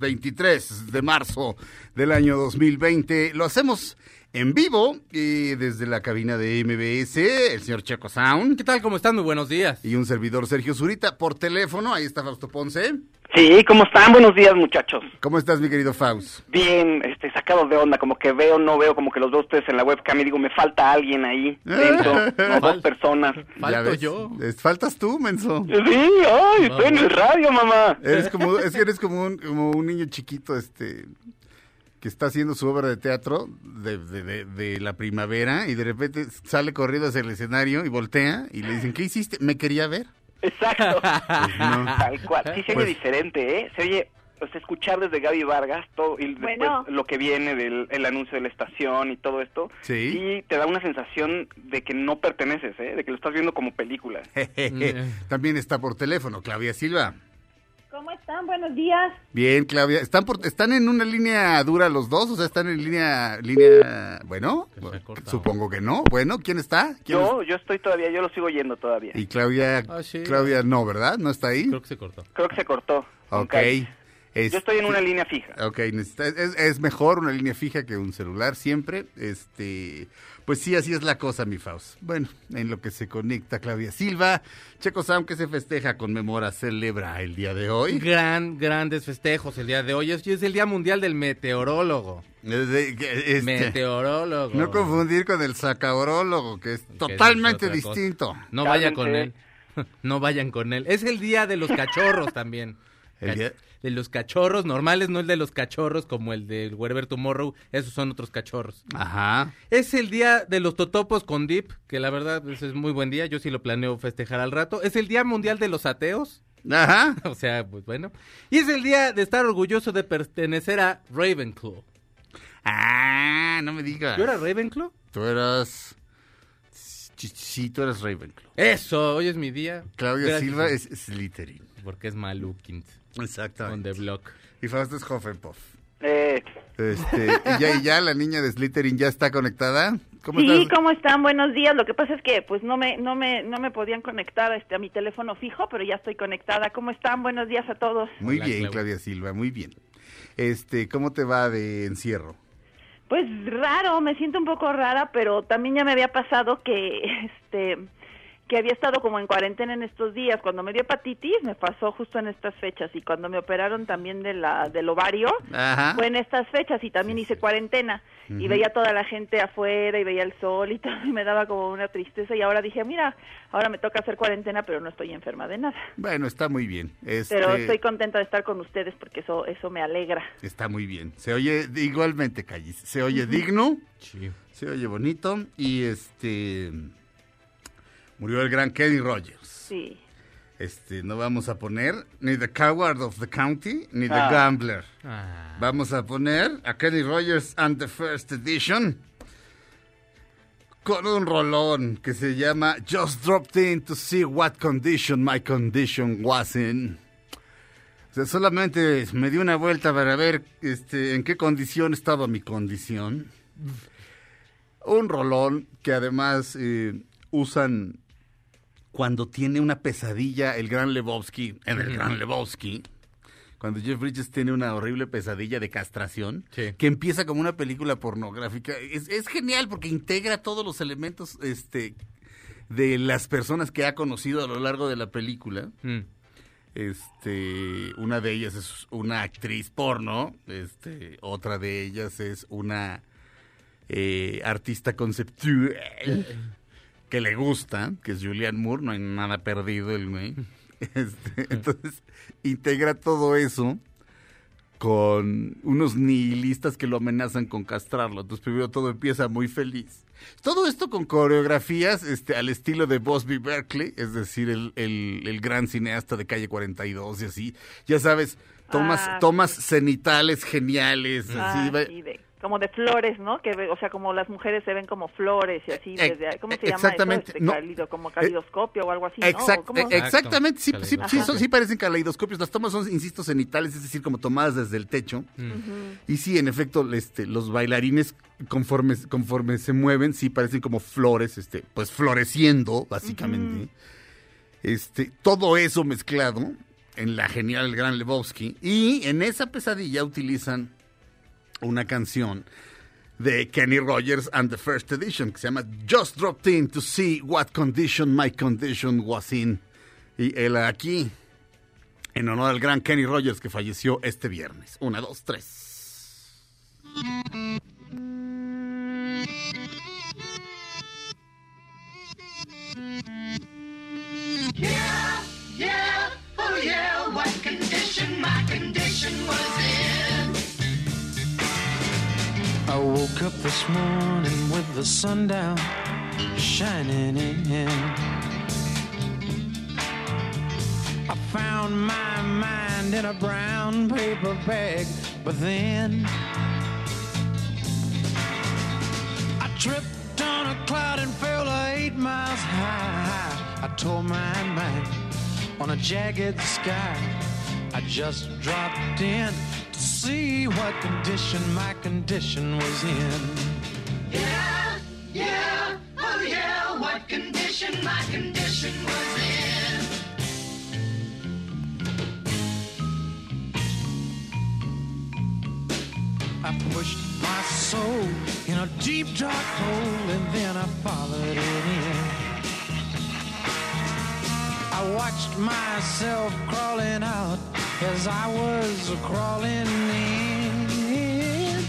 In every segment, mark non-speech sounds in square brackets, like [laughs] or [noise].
de marzo del año 2020. Lo hacemos en vivo y desde la cabina de MBS, el señor Checo Sound. ¿Qué tal? ¿Cómo están? Muy buenos días. Y un servidor Sergio Zurita por teléfono. Ahí está Fausto Ponce. Sí, ¿cómo están? Buenos días, muchachos. ¿Cómo estás, mi querido Faust? Bien, este, sacado de onda, como que veo, no veo, como que los veo ustedes en la webcam y digo, me falta alguien ahí dentro, no, [laughs] dos personas. Falto yo. Es- Faltas tú, menso. Sí, ay, estoy en el radio, mamá. Eres como, es que eres como un, como un niño chiquito, este, que está haciendo su obra de teatro de, de- de- de la primavera y de repente sale corriendo hacia el escenario y voltea y le dicen, ¿qué hiciste? Me quería ver. Exacto. [laughs] Pues no. Tal cual. Sí se oye Pues- diferente, ¿eh? Se oye, pues, escuchar desde Gaby Vargas todo y después Bueno. lo que viene del el anuncio de la estación y todo esto. Sí. te da una sensación de que no perteneces, ¿eh? De que lo estás viendo como película. [laughs] También está por teléfono, Claudia Silva. ¿Cómo están? Buenos días. Bien, Claudia. ¿Están, por, ¿Están en una línea dura los dos? O sea, ¿están en línea, línea, bueno? Supongo que no. Bueno, ¿quién está? ¿Quién Yo, yo estoy todavía, yo lo sigo yendo todavía. Y Claudia, Ah, sí. Claudia no, ¿verdad? ¿No está ahí? Creo que se cortó. Creo que se cortó. Ok. Yo estoy en una línea fija. Ok, necesita- es, es mejor una línea fija que un celular siempre. Este, pues sí, así es la cosa, mi Faust. Bueno, en lo que se conecta Claudia Silva, Checo Sam que se festeja, conmemora, celebra el día de hoy. Gran, grandes festejos el día de hoy. Es, es el Día Mundial del Meteorólogo. Eh, este, Meteorólogo. no confundir con el sacaorólogo, que es Que totalmente distinto. No vaya con él. [laughs] No vayan con él. Es el día de los cachorros también. El día- De los cachorros normales, no el de los cachorros como el del Wherever Tomorrow. Esos son otros cachorros. Ajá. Es el día de los totopos con dip, que la verdad pues, es muy buen día. Yo sí lo planeo festejar al rato. Es el día mundial de los ateos. Ajá. [laughs] O sea, pues bueno. Y es el día de estar orgulloso de pertenecer a Ravenclaw. Ah, no me digas. ¿Yo era Ravenclaw? Tú eras... Sí, tú eras Ravenclaw. Eso, hoy es mi día. Claudia Gracias. Silva es Slytherin. Porque es Malukins. Exactamente. the block. Y Fausto es Hufflepuff. Eh, Este, y ya, y ya la niña de Slytherin ya está conectada. ¿Cómo sí, estás? ¿cómo están? Buenos días. Lo que pasa es que pues no me no me no me podían conectar este a mi teléfono fijo, pero ya estoy conectada. ¿Cómo están? Buenos días a todos. Muy Hola, bien, Clau. Claudia Silva, muy bien. Este, ¿cómo te va de encierro? Pues raro, me siento un poco rara, pero también ya me había pasado que [laughs] este que había estado como en cuarentena en estos días. Cuando me dio hepatitis, me pasó justo en estas fechas y cuando me operaron también de la del ovario, Ajá. fue en estas fechas y también hice cuarentena y veía toda la gente afuera y veía el sol y [laughs] todo y me daba como una tristeza y ahora dije, mira, ahora me toca hacer cuarentena, pero no estoy enferma de nada. Bueno, está muy bien. Este, Pero estoy contenta de estar con ustedes porque eso eso me alegra. Está muy bien. Se oye igualmente, Callis. Se oye digno, Sí. se oye bonito y este murió el gran Kenny Rogers. Sí. Este, no vamos a poner ni The Coward of the County ni The Ah. Gambler. Ah. Vamos a poner a Kenny Rogers and the First Edition con un rolón que se llama Just Dropped In to See What Condition My Condition Was In. O sea, solamente me di una vuelta para ver este, en qué condición estaba mi condición. Un rolón que además eh, usan cuando tiene una pesadilla el gran Lebowski, en el gran Lebowski, cuando Jeff Bridges tiene una horrible pesadilla de castración, Sí. que empieza como una película pornográfica. Es, es genial porque integra todos los elementos este, de las personas que ha conocido a lo largo de la película. Mm. Este, una de ellas es una actriz porno, este, otra de ellas es una eh, artista conceptual que le gusta, que es Julian Moore, no hay nada perdido el güey. [laughs] Este, entonces, integra todo eso con unos nihilistas que lo amenazan con castrarlo. Entonces, primero todo empieza muy feliz. Todo esto con coreografías este, al estilo de Bosby Berkeley, es decir, el, el, el gran cineasta de calle 42 y así. Ya sabes, tomas, Ah, tomas cenitales geniales. Ah, así, sí, de- como de flores, ¿no? Que, ve- o sea, como las mujeres se ven como flores y así. Eh, desde, ¿Cómo eh, se llama exactamente, eso? Este, no. calido- como calidoscopio o algo así, ¿no? Eh, exactamente, sí, sí, sí, son- sí parecen caleidoscopios. Las tomas son, insisto, cenitales, es decir, como tomadas desde el techo. Mm. Y sí, en efecto, este, los bailarines, conforme, conforme se mueven, sí parecen como flores, este, pues floreciendo, básicamente. Este, todo eso mezclado en la genial Gran Lebowski. Y en esa pesadilla utilizan una canción de Kenny Rogers and the First Edition, que se llama Just Dropped In to See What Condition My Condition Was In. Y él aquí, en honor al gran Kenny Rogers que falleció este viernes. Una, dos, tres. Yeah, yeah, oh yeah, what condition my condition was in. I woke up this morning with the sun down shining in. I found my mind in a brown paper bag, but then I tripped on a cloud and fell eight miles high. I tore my mind on a jagged sky. I just dropped in to see what condition my condition was in. Yeah, yeah, oh yeah, what condition my condition was in. I pushed my soul in a deep dark hole and then I followed it in. I watched myself crawling out as I was crawling in.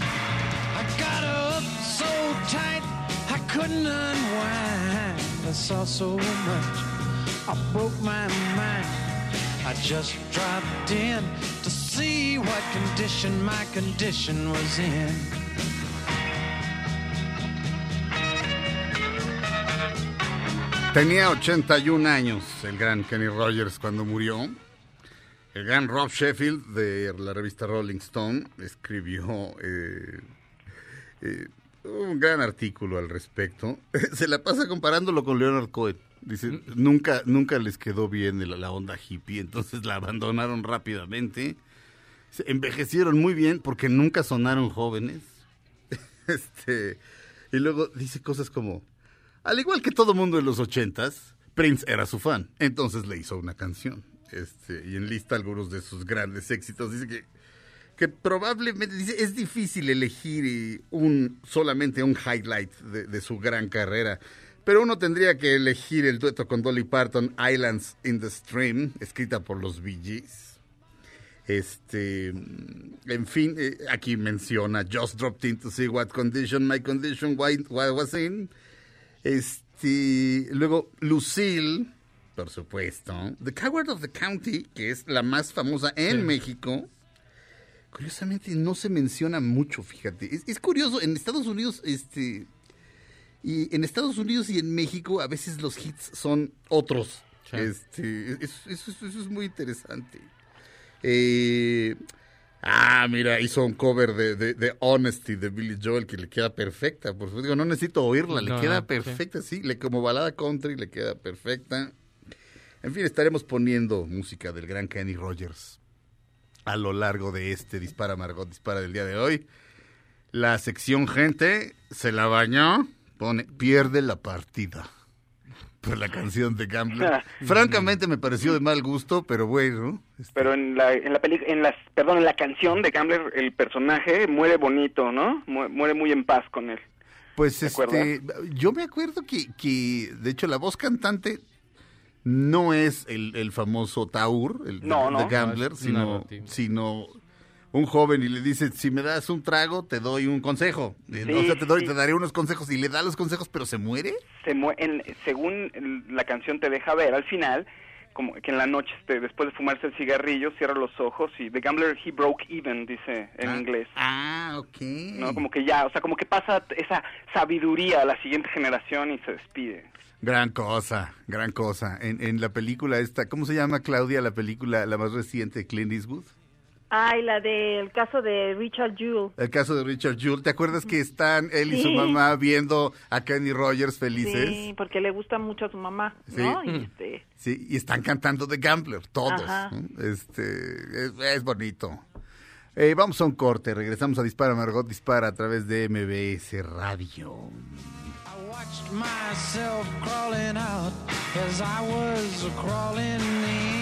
I got up so tight I couldn't unwind. I saw so much, I broke my mind. I just dropped in to see what condition my condition was in. Tenía 81 años el gran Kenny Rogers cuando murió. El gran Rob Sheffield de la revista Rolling Stone escribió eh, eh, un gran artículo al respecto. [laughs] Se la pasa comparándolo con Leonard Cohen. Dice, nunca, nunca les quedó bien la, onda hippie, entonces la abandonaron rápidamente. Se envejecieron muy bien porque nunca sonaron jóvenes. [laughs] Este, y luego dice cosas como, al igual que todo mundo en los ochentas, Prince era su fan, entonces le hizo una canción. Este, y enlista algunos de sus grandes éxitos. Dice que, probablemente es difícil elegir eh, un solamente un highlight de, de su gran carrera. Pero uno tendría que elegir el dueto con Dolly Parton, Islands in the Stream, escrita por los Bee Gees. Este, en fin, eh, aquí menciona Just dropped in to see what condition my condition why, why was in. Este, luego Lucille, por supuesto. The Coward of the County, que es la más famosa en México. Curiosamente no se menciona mucho, fíjate. Es, es curioso, en Estados Unidos, este, y en Estados Unidos y en México a veces los hits son otros. Sí. Este, eso, eso- eso es muy interesante. Eh, ah, mira, hizo un cover de, de- de Honesty de Billy Joel que le queda perfecta. Por supuesto, digo, no necesito oírla, le No, queda perfecta, sí. le, como balada country le queda perfecta. En fin, estaremos poniendo música del gran Kenny Rogers a lo largo de este Dispara Margot Dispara del día de hoy. La sección gente se la bañó, pone pierde la partida. Por la canción de Gambler. [laughs] Francamente me pareció de mal gusto, pero bueno. este, Pero en la, en la peli- en las, perdón, en la canción de Gambler, el personaje muere bonito, ¿no? Mu- Muere muy en paz con él. Pues ¿Te este, yo me acuerdo que, que, de hecho, la voz cantante no es el, el famoso Taur, el No, de- no. de Gambler, sino, sino un joven y le dice, si me das un trago, te doy un consejo. Eh, Sí, o sea, te, doy, sí. te daré unos consejos y le da los consejos, pero se muere. Se en- según la canción te deja ver al final, como que en la noche, este, después de fumarse el cigarrillo, cierra los ojos y The Gambler he broke even, dice en Ah, inglés. Ah, ok. ¿no? Como que ya, o sea, como que pasa esa sabiduría a la siguiente generación y se despide. Gran cosa, gran cosa. En, en la película esta, ¿cómo se llama, Claudia, la película, la más reciente de Clint Eastwood? Ay, la del caso de Richard Jewell. El caso de Richard Jewell. ¿Te acuerdas que están él y su mamá viendo a Kenny Rogers felices? Sí, porque le gusta mucho a su mamá, ¿no? Sí. Y este, Sí, y están cantando The Gambler, todos. Ajá. Este, es, es bonito. Eh, vamos a un corte, regresamos a Dispara Margot Dispara a través de MBS Radio. I watched myself crawling out as I was crawling in.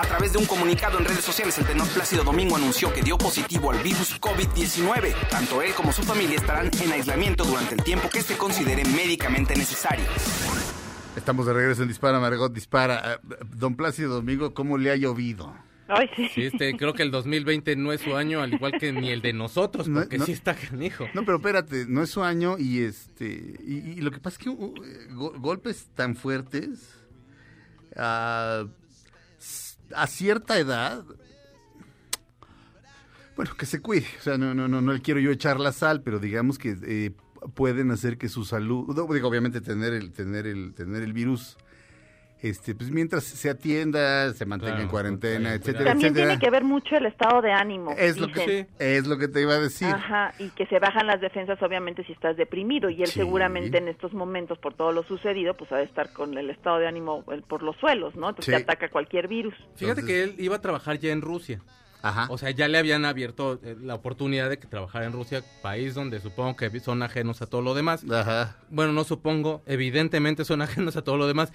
A través de un comunicado en redes sociales, el tenor Plácido Domingo anunció que dio positivo al virus COVID-19. Tanto él como su familia estarán en aislamiento durante el tiempo que se considere médicamente necesario. Estamos de regreso en Dispara Margot Dispara. Ah, Don Plácido Domingo, ¿cómo le ha llovido? ay, sí. Sí, este, creo que el 2020 no es su año, al igual que ni el de nosotros, No, porque no. sí está canijo. No, pero espérate, no es su año y este y, y lo que pasa es que uh, go- golpes tan fuertes ah, a cierta edad bueno, que se cuide, o sea, no no no no le quiero yo echar la sal, pero digamos que eh, pueden hacer que su salud, digo, obviamente tener el tener el tener el virus este pues mientras se atienda, se mantenga Claro, en cuarentena, cuidado. etcétera, También etcétera. tiene que ver mucho el estado de ánimo. Es lo que es lo que te iba a decir. Ajá, y que se bajan las defensas obviamente si estás deprimido y él Sí. seguramente en estos momentos por todo lo sucedido pues ha de estar con el estado de ánimo por los suelos, ¿no? Entonces Sí. te ataca cualquier virus. Fíjate Entonces- que él iba a trabajar ya en Rusia. Ajá. O sea, ya le habían abierto eh, la oportunidad de que trabajara en Rusia, país donde supongo que son ajenos a todo lo demás. Ajá. Bueno, no supongo, evidentemente son [laughs] ajenos a todo lo demás.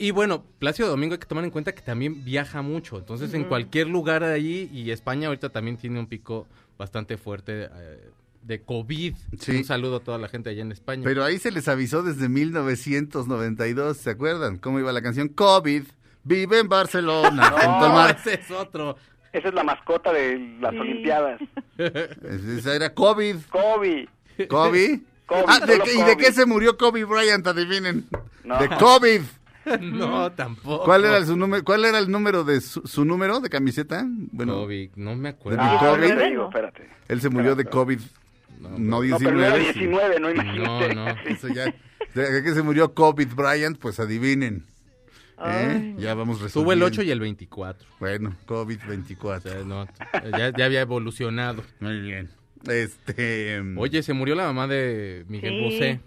Y bueno, Plácido Domingo hay que tomar en cuenta que también viaja mucho. Entonces, en cualquier lugar de allí, y España ahorita también tiene un pico bastante fuerte eh, de COVID. Sí. Un saludo a toda la gente allá en España. Pero ahí se les avisó desde 1992, ¿se acuerdan? ¿Cómo iba la canción? COVID, vive en Barcelona, [laughs] [laughs] no, ese es otro. Esa es la mascota de las Sí. Olimpiadas. [laughs] Es- Esa era COVID. ¿Kobe? Kobe, Ah, ¿de ¿Y de qué se murió Kobe Bryant? Adivinen. No. De COVID. [laughs] no, tampoco. ¿Cuál era, su número, ¿Cuál era el número de su, su número de camiseta? Bueno, COVID, no me acuerdo. ¿De Ah, ahorita te digo, espérate. él se murió de COVID, no, No, pero no 19. era sí. 19, no imagínate. No, no. Eso ya. ¿De qué se murió Kobe Bryant? Pues adivinen. ¿Eh? Ya vamos Tuvo el resolviendo. 8 y el 24. Bueno, O COVID-24. sea, no, ya, ya había evolucionado. Muy bien. Este. Oye, se murió la mamá de Miguel Sí. Bosé.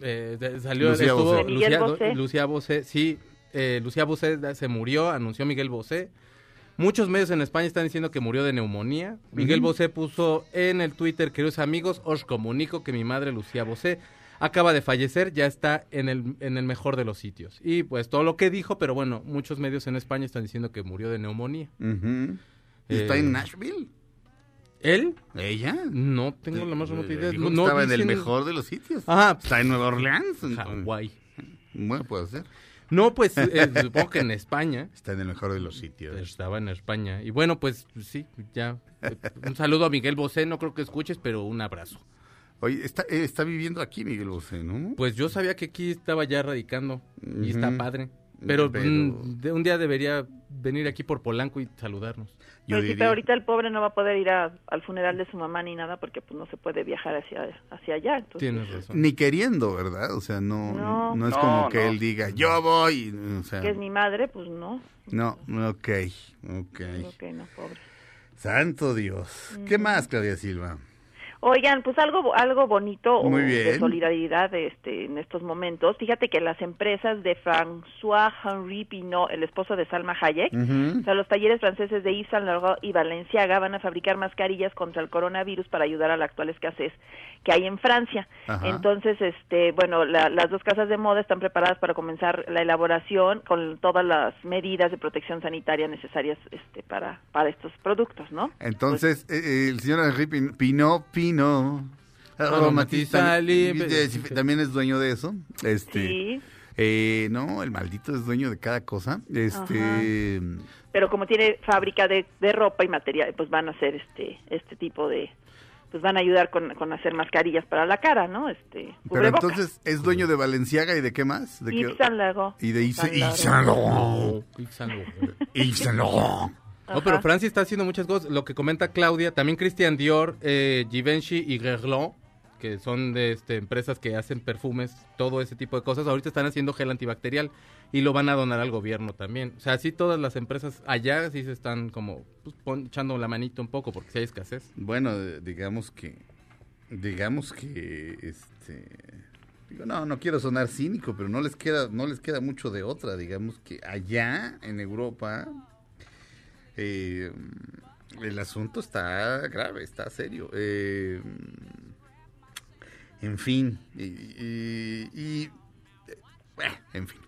Eh, de- salió, Lucía estuvo Bosé. De Miguel Lucía, Bosé. Lucía Bosé, sí. eh, Lucía Bosé da- se murió, anunció Miguel Bosé. Muchos medios en España están diciendo que murió de neumonía. Miguel Bosé puso en el Twitter, queridos amigos, os comunico que mi madre Lucía Bosé acaba de fallecer, ya está en el, en el mejor de los sitios. Y pues todo lo que dijo, pero bueno, muchos medios en España están diciendo que murió de neumonía. ujú. ¿Está Eh, en Nashville? ¿Él? ¿Ella? No tengo la más remota idea. No, estaba en el mejor de los sitios. Ajá, Está en Nueva Orleans. Hawái. Bueno, puede ser. No, pues eh, supongo que en España. Está en el mejor de los sitios. Estaba en España. Y bueno, pues sí, ya. eh, Un saludo a Miguel Bosé, no creo que escuches, pero un abrazo. Oye, está, eh, está viviendo aquí Miguel Bosé, ¿no? Pues yo sabía que aquí estaba ya radicando y está padre. Pero, Pero- mm, de- un día debería venir aquí por Polanco y saludarnos. Yo Pero sí, diría- pero ahorita el pobre no va a poder ir a- al funeral de su mamá ni nada porque pues no se puede viajar hacia hacia allá. Entonces, Tienes razón. Ni queriendo, ¿verdad? O sea, no, No. no es No, como que no. él diga, yo voy. O sea, que es mi madre, pues no. no, ok, ok. Que no, pobre. Santo Dios. ¿Qué más, Claudia Silva? Oigan, pues algo algo bonito o Muy de bien. solidaridad este, en estos momentos. Fíjate que las empresas de François Henri Pinot, el esposo de Salma Hayek, o sea, los talleres franceses de Yves Saint Laurent y Balenciaga van a fabricar mascarillas contra el coronavirus para ayudar a la actual escasez que hay en Francia. Ajá. Entonces, este, bueno, la- las dos casas de moda están preparadas para comenzar la elaboración con todas las medidas de protección sanitaria necesarias este, para para estos productos, ¿no? Entonces, eh, eh, el señor Henri Pin- Pino, Pino, Aromatiza sí, también es dueño de eso. Este, Sí. eh, no, el maldito es dueño de cada cosa. Este, pero como tiene fábrica de, de ropa y material, pues van a hacer este este tipo de pues van a ayudar con, con hacer mascarillas para la cara, ¿no? Este pero entonces es dueño de Valenciaga y de qué más? ¿De qué- Yves Saint Laurent. Y de Yves. Saint Laurent. Yves Saint Laurent. No, pero. Francia está haciendo muchas cosas. Lo que comenta Claudia, también Christian Dior, eh, Givenchy y Guerlain, que son de este, empresas que hacen perfumes, todo ese tipo de cosas, ahorita están haciendo gel antibacterial y lo van a donar al gobierno también. O sea, sí todas las empresas allá sí se están como pues, pon- echando la manito un poco porque sí hay escasez. Bueno, digamos que, digamos que, este, digo, no, no quiero sonar cínico, pero no les queda, no les queda mucho de otra. Digamos que allá en Europa eh, el asunto está grave, está serio. Eh, en fin, y, y- y- eh, en fin.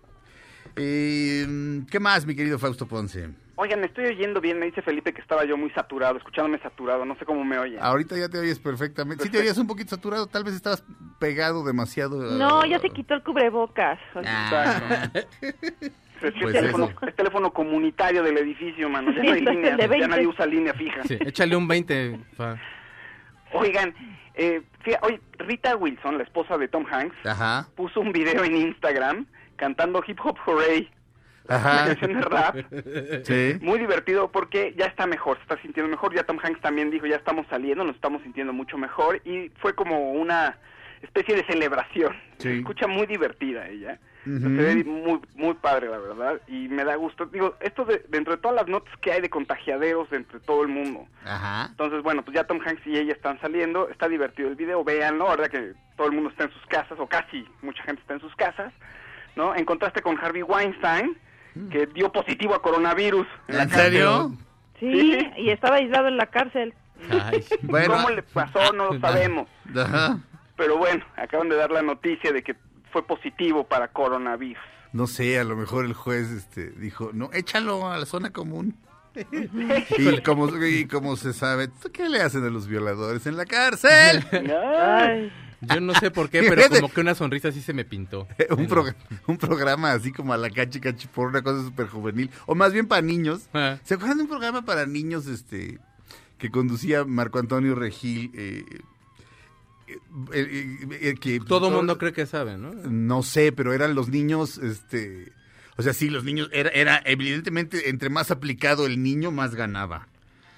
Eh, ¿Qué más, mi querido Fausto Ponce? Oigan, me estoy oyendo bien, me dice Felipe que estaba yo muy saturado, escuchándome saturado, no sé cómo me oyen. Ahorita ya te oyes perfectamente. Sí te oyes un poquito saturado, tal vez estabas pegado demasiado. No, eh, ya se quitó el cubrebocas. Ah, [laughs] Pues es teléfono, eso. es teléfono comunitario del edificio, mano. Ya [laughs] Sí, no hay es el líneas, de ya 20. nadie usa línea fija. Sí, échale un 20. fa. Oigan, eh, fíjate, oye, Rita Wilson, la esposa de Tom Hanks, Ajá, puso un video en Instagram cantando Hip Hop Hooray, ajá. canción de rap. [laughs] Sí. Muy divertido porque ya está mejor, se está sintiendo mejor. Ya Tom Hanks también dijo, ya estamos saliendo, nos estamos sintiendo mucho mejor. Y fue como una especie de celebración. Sí. Se escucha muy divertida ella. Se ve muy, muy padre, la verdad. Y me da gusto. Digo, esto de, dentro de todas las notas que hay de contagiaderos entre todo el mundo. Ajá. Entonces, bueno, pues ya Tom Hanks y ella están saliendo. Está divertido el video, véanlo. Ahora que todo el mundo está en sus casas, o casi mucha gente está en sus casas. ¿no? En contraste con Harvey Weinstein, que dio positivo a coronavirus. la ¿En serio? Sí, y estaba aislado en la cárcel. Ay, [laughs] Bueno. ¿Cómo le pasó? No lo [laughs] sabemos. Ajá. Pero bueno, acaban de dar la noticia de que fue positivo para coronavirus. No sé, a lo mejor el juez este, dijo, no, échalo a la zona común. [laughs] y, como, y como se sabe, ¿qué le hacen a los violadores en la cárcel? [laughs] Ay, yo no sé por qué, pero como que una sonrisa sí se me pintó. [laughs] un, prog- un programa así como a la cachi cachi por una cosa súper juvenil, o más bien para niños. Ah. ¿Se acuerdan de un programa para niños este que conducía Marco Antonio Regil? eh, que Todo mundo cree que sabe, ¿no? No sé, pero eran los niños, este... O sea, sí, los niños, era, era evidentemente, entre más aplicado el niño, más ganaba.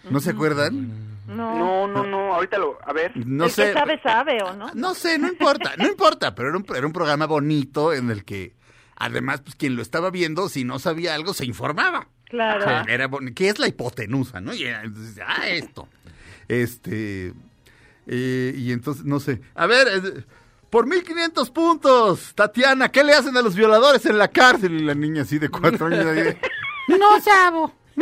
¿No se acuerdan? no. No, no, no, ahorita lo, a ver. No el sé. que sabe, sabe, ¿o no? No sé, no importa, no importa, pero era un, era un programa bonito en el que, además, pues quien lo estaba viendo, si no sabía algo, se informaba. Claro. Ah, Era boni- ¿Qué es la hipotenusa, no? Y era, entonces, ah, esto. Este. Eh, y entonces, no sé. A ver, eh, por 1500 puntos, Tatiana, ¿qué le hacen a los violadores en la cárcel? Y la niña así de cuatro años. ahí, [laughs] no sabo. [laughs]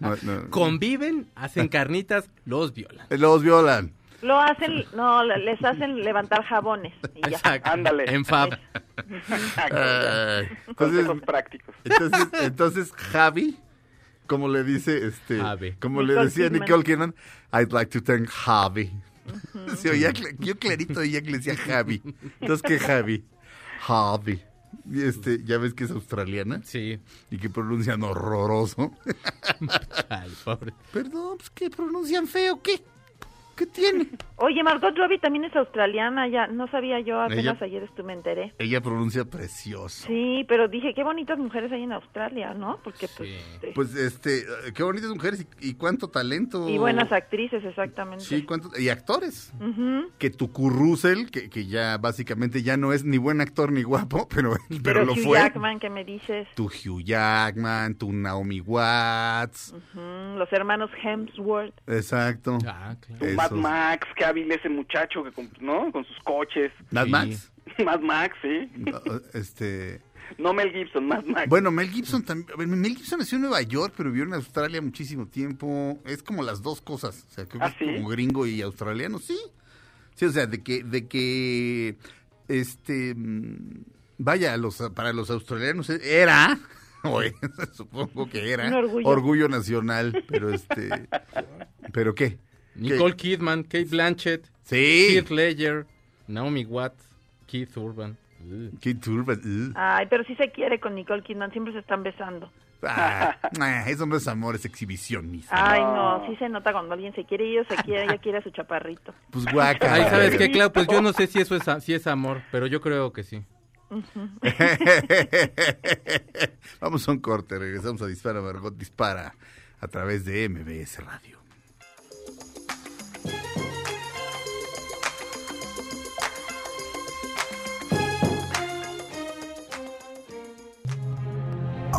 No, no. Conviven, hacen carnitas, los violan. Los violan. Lo hacen, no, le- les hacen levantar jabones y ya. Exacto. Ándale. En Fab. Consejos prácticos. entonces, entonces, Javi, como le dice, este, Javi. como le decía Kidman. Nicole Kidman, I'd like to thank Javi. Se oía yo clarito oía que le decía Javi. Entonces, ¿qué Javi? Javi. Y Este, ya ves que es australiana Sí. y que pronuncian horroroso. [laughs] Ay, pobre. Perdón, pues que pronuncian feo, ¿qué? ¿Qué tiene? Oye, Margot Robbie también es australiana, ya no sabía yo, apenas Ella- ayer me enteré. Ella pronuncia precioso. Sí, pero dije, qué bonitas mujeres hay en Australia, ¿no? Porque pues... este, Pues, este, eh, qué bonitas mujeres y, y cuánto talento. y buenas actrices, exactamente. Sí, cuánto, y actores. Ujú. Que tu Russell, que, que ya básicamente ya no es ni buen actor ni guapo, [laughs] pero, pero, Pero, lo Hugh fue. Jackman, que me dices? Tu Hugh Jackman, tu Naomi Watts. Ujú, Los hermanos Hemsworth. Exacto. Ah, Mad. Max, qué hábil ese muchacho, que con- ¿no? Con sus coches. Mad Sí. Max. [laughs] Mad Max, sí. No, Este, No Mel Gibson, Mad Max. bueno, Mel Gibson también. Mel Gibson nació en Nueva York, pero vivió en Australia muchísimo tiempo. Es como las dos cosas. O sea, creo que ¿Ah, es sí? como gringo y australiano, sí. Sí, o sea, de que, de que, este, mm, vaya, los, para los australianos era, [laughs] o es, [laughs] supongo que era, Un orgullo. nacional, pero este, pero qué. Nicole Kidman, Kate Blanchett, Sí. Heath Ledger, Naomi Watts, Keith Urban. Ugh. Qué turba. uh. Ay, pero sí se quiere con Nicole Kidman, siempre se están besando. Ah, [laughs] eso no es amor, es exhibicionismo. Ay, no, sí se nota cuando alguien se quiere y ella se quiere, ella quiere a su chaparrito. Pues guaca. Ay, ¿sabes qué, Clau? Pues yo no sé si eso es, si es amor, pero yo creo que sí. [laughs] Vamos a un corte, regresamos a Dispara Margot Dispara a través de MBS Radio.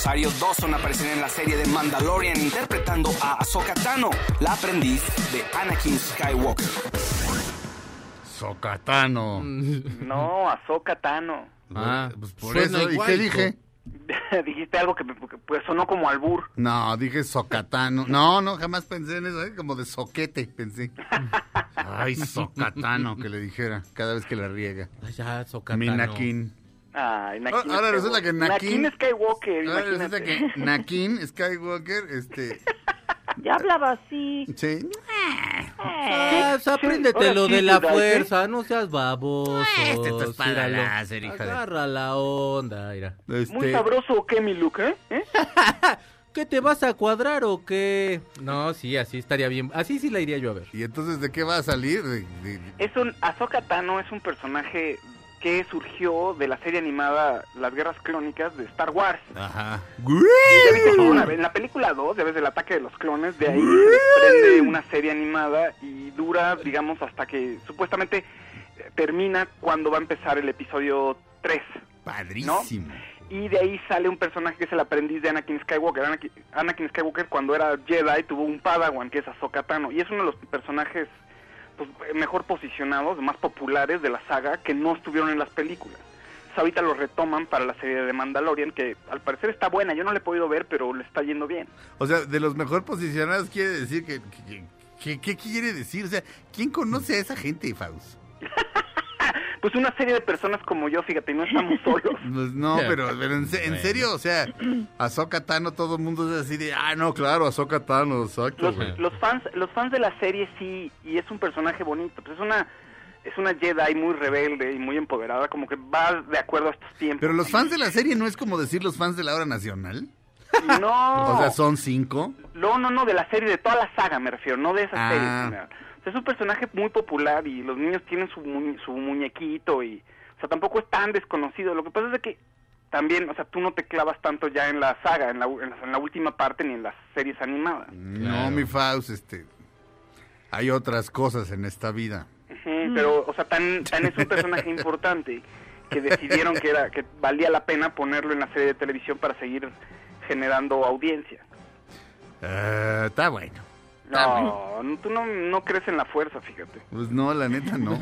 Rosario Dawson aparecerá en la serie de Mandalorian interpretando a Ahsoka Tano, la aprendiz de Anakin Skywalker. Socatano. [laughs] No, Ahsoka Tano. Ah, pues por suena eso. ¿Y igual, qué dije? [laughs] Dijiste algo que, pues sonó como albur. No, dije socatano. No, no, jamás pensé en eso, ¿eh? como de soquete, pensé. [laughs] Ay, socatano, que le dijera cada vez que la riega. Ay, ya, Socatano. Minakin. Ay, Nakin Ahora resulta que Nakin- Nakin Skywalker, Ahora resulta imagínate. que Nakin Skywalker, este, [laughs] Ya hablaba así. sí, Ah, pues, ahora apréndetelo sí, de la ¿eh? fuerza, no seas baboso. Este es tu espada láser, hija de- Agarra la onda, mira. Muy este, sabroso, ¿o qué, mi Luke? eh? ¿Eh? [laughs] ¿Qué te vas a cuadrar o qué? No, sí, así estaría bien. Así sí la iría yo a ver. ¿Y entonces de qué va a salir? De- de- Es un Ahsoka Tano es un personaje que surgió de la serie animada Las Guerras Clónicas de Star Wars. Ajá. En la película 2, ya ves el ataque de los clones, de ahí se desprende una serie animada y dura, digamos, hasta que supuestamente eh, termina cuando va a empezar el episodio 3. Padrísimo. Y de ahí sale un personaje que es el aprendiz de Anakin Skywalker. Anakin, Anakin Skywalker cuando era Jedi tuvo un Padawan que es Ahsoka Tano. Y es uno de los personajes pues, mejor posicionados, más populares de la saga que no estuvieron en las películas. Entonces, ahorita lo retoman para la serie de Mandalorian que al parecer está buena. Yo no la he podido ver, pero le está yendo bien. O sea, de los mejor posicionados quiere decir que- ¿Qué quiere decir? O sea, ¿quién conoce a esa gente, Faust? [laughs] Pues una serie de personas como yo, fíjate, no estamos [laughs] solos. Pues no, pero, pero en, se- en serio, o sea, Ahsoka Tano, todo el mundo es así de, ah, no, claro, Ahsoka Tano, exacto. Los, güey". los fans los fans de la serie sí y es un personaje bonito pues es una es una Jedi muy rebelde y muy empoderada como que va de acuerdo a estos tiempos Pero los fans de la serie no es como decir los fans de la hora nacional. no O sea, son cinco. no no no de la serie de toda la saga me refiero no de esa Ah. serie en general. O sea, es un personaje muy popular y los niños tienen su mu- su muñequito y o sea tampoco es tan desconocido lo que pasa es que también, o sea, tú no te clavas tanto ya en la saga, en la, en la, en la última parte ni en las series animadas. No, mi Faust, este. Hay otras cosas en esta vida. Pero, o sea, tan, tan es un personaje [laughs] importante que decidieron que era que valía la pena ponerlo en la serie de televisión para seguir generando audiencia. Eh, está bueno. No, no, tú no, no crees en la fuerza, fíjate. Pues no, la neta no.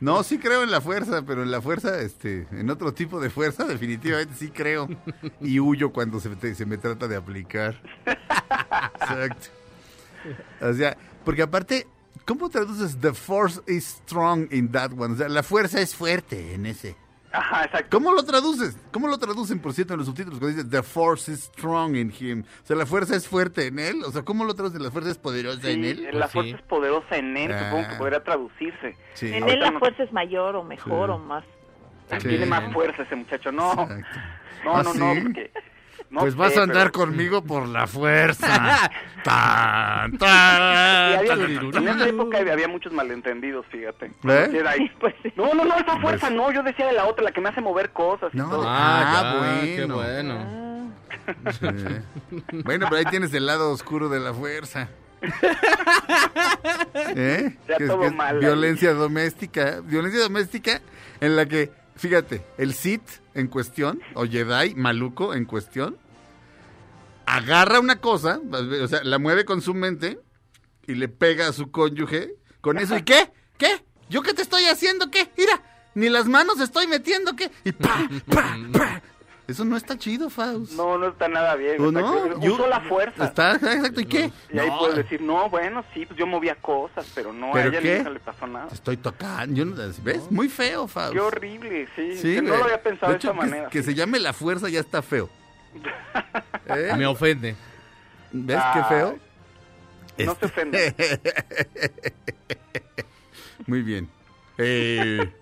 No, sí creo en la fuerza, pero en la fuerza, este, en otro tipo de fuerza, [laughs] definitivamente sí creo. Y huyo cuando se, te- se me trata de aplicar. Exacto. O sea, porque aparte, ¿Cómo traduces the force is strong in that one? O sea, la fuerza es fuerte en ese. Ajá, exacto. ¿Cómo lo traduces? ¿Cómo lo traducen, por cierto, en los subtítulos cuando dice the force is strong in him? O sea, la fuerza es fuerte en él. O sea, ¿cómo lo traducen? ¿La fuerza es poderosa en él? la Pues fuerza sí. es poderosa en él, supongo que Ah. podría traducirse. Sí. En Ahorita él la no- fuerza es mayor o mejor Sí. o más. Sí. Tiene más fuerza ese muchacho. No, Exacto. no, ¿Ah, no, sí? no, porque... no pues vas sé, a andar pero- conmigo por la fuerza. [laughs] tan, Y tan, había- tan. en esa época había muchos malentendidos, fíjate. ¿Eh? Jedi. Pues. [laughs] No, no, no, esa fuerza Pues- no, yo decía de la otra, la que me hace mover cosas y No, todo. Ah, Ah, ya, qué bueno. bueno. Ah, Sí. Bueno, pero ahí tienes el lado oscuro de la fuerza. [laughs] ¿Eh? Ya todo mal ahí. violencia doméstica. Violencia doméstica en la que, fíjate, el Sith en cuestión, o Jedi maluco en cuestión, agarra una cosa, o sea, la mueve con su mente y le pega a su cónyuge con eso. ¿Y qué? ¿Qué? ¿Yo qué te estoy haciendo? ¿Qué? Mira, ni las manos estoy metiendo, ¿qué? Y pa, pa, pa. Eso no está chido, Faust. No, no está nada bien. ¿O está no? Yo- Usó la fuerza. Está, exacto, ¿y qué? Y ahí No, puedes decir, no, bueno, sí, pues yo movía cosas, pero no, ¿Pero a ella qué? nunca le pasó nada. Te estoy tocando. Yo no- ¿Ves? Muy feo, Faust. Qué horrible, sí. Sí, que no lo había pensado de, hecho, esa que, manera. que sí. se llame la fuerza ya está feo. [laughs] ¿Eh? Me ofende. ¿Ves qué feo? No se ofende. [laughs] Muy bien. Eh,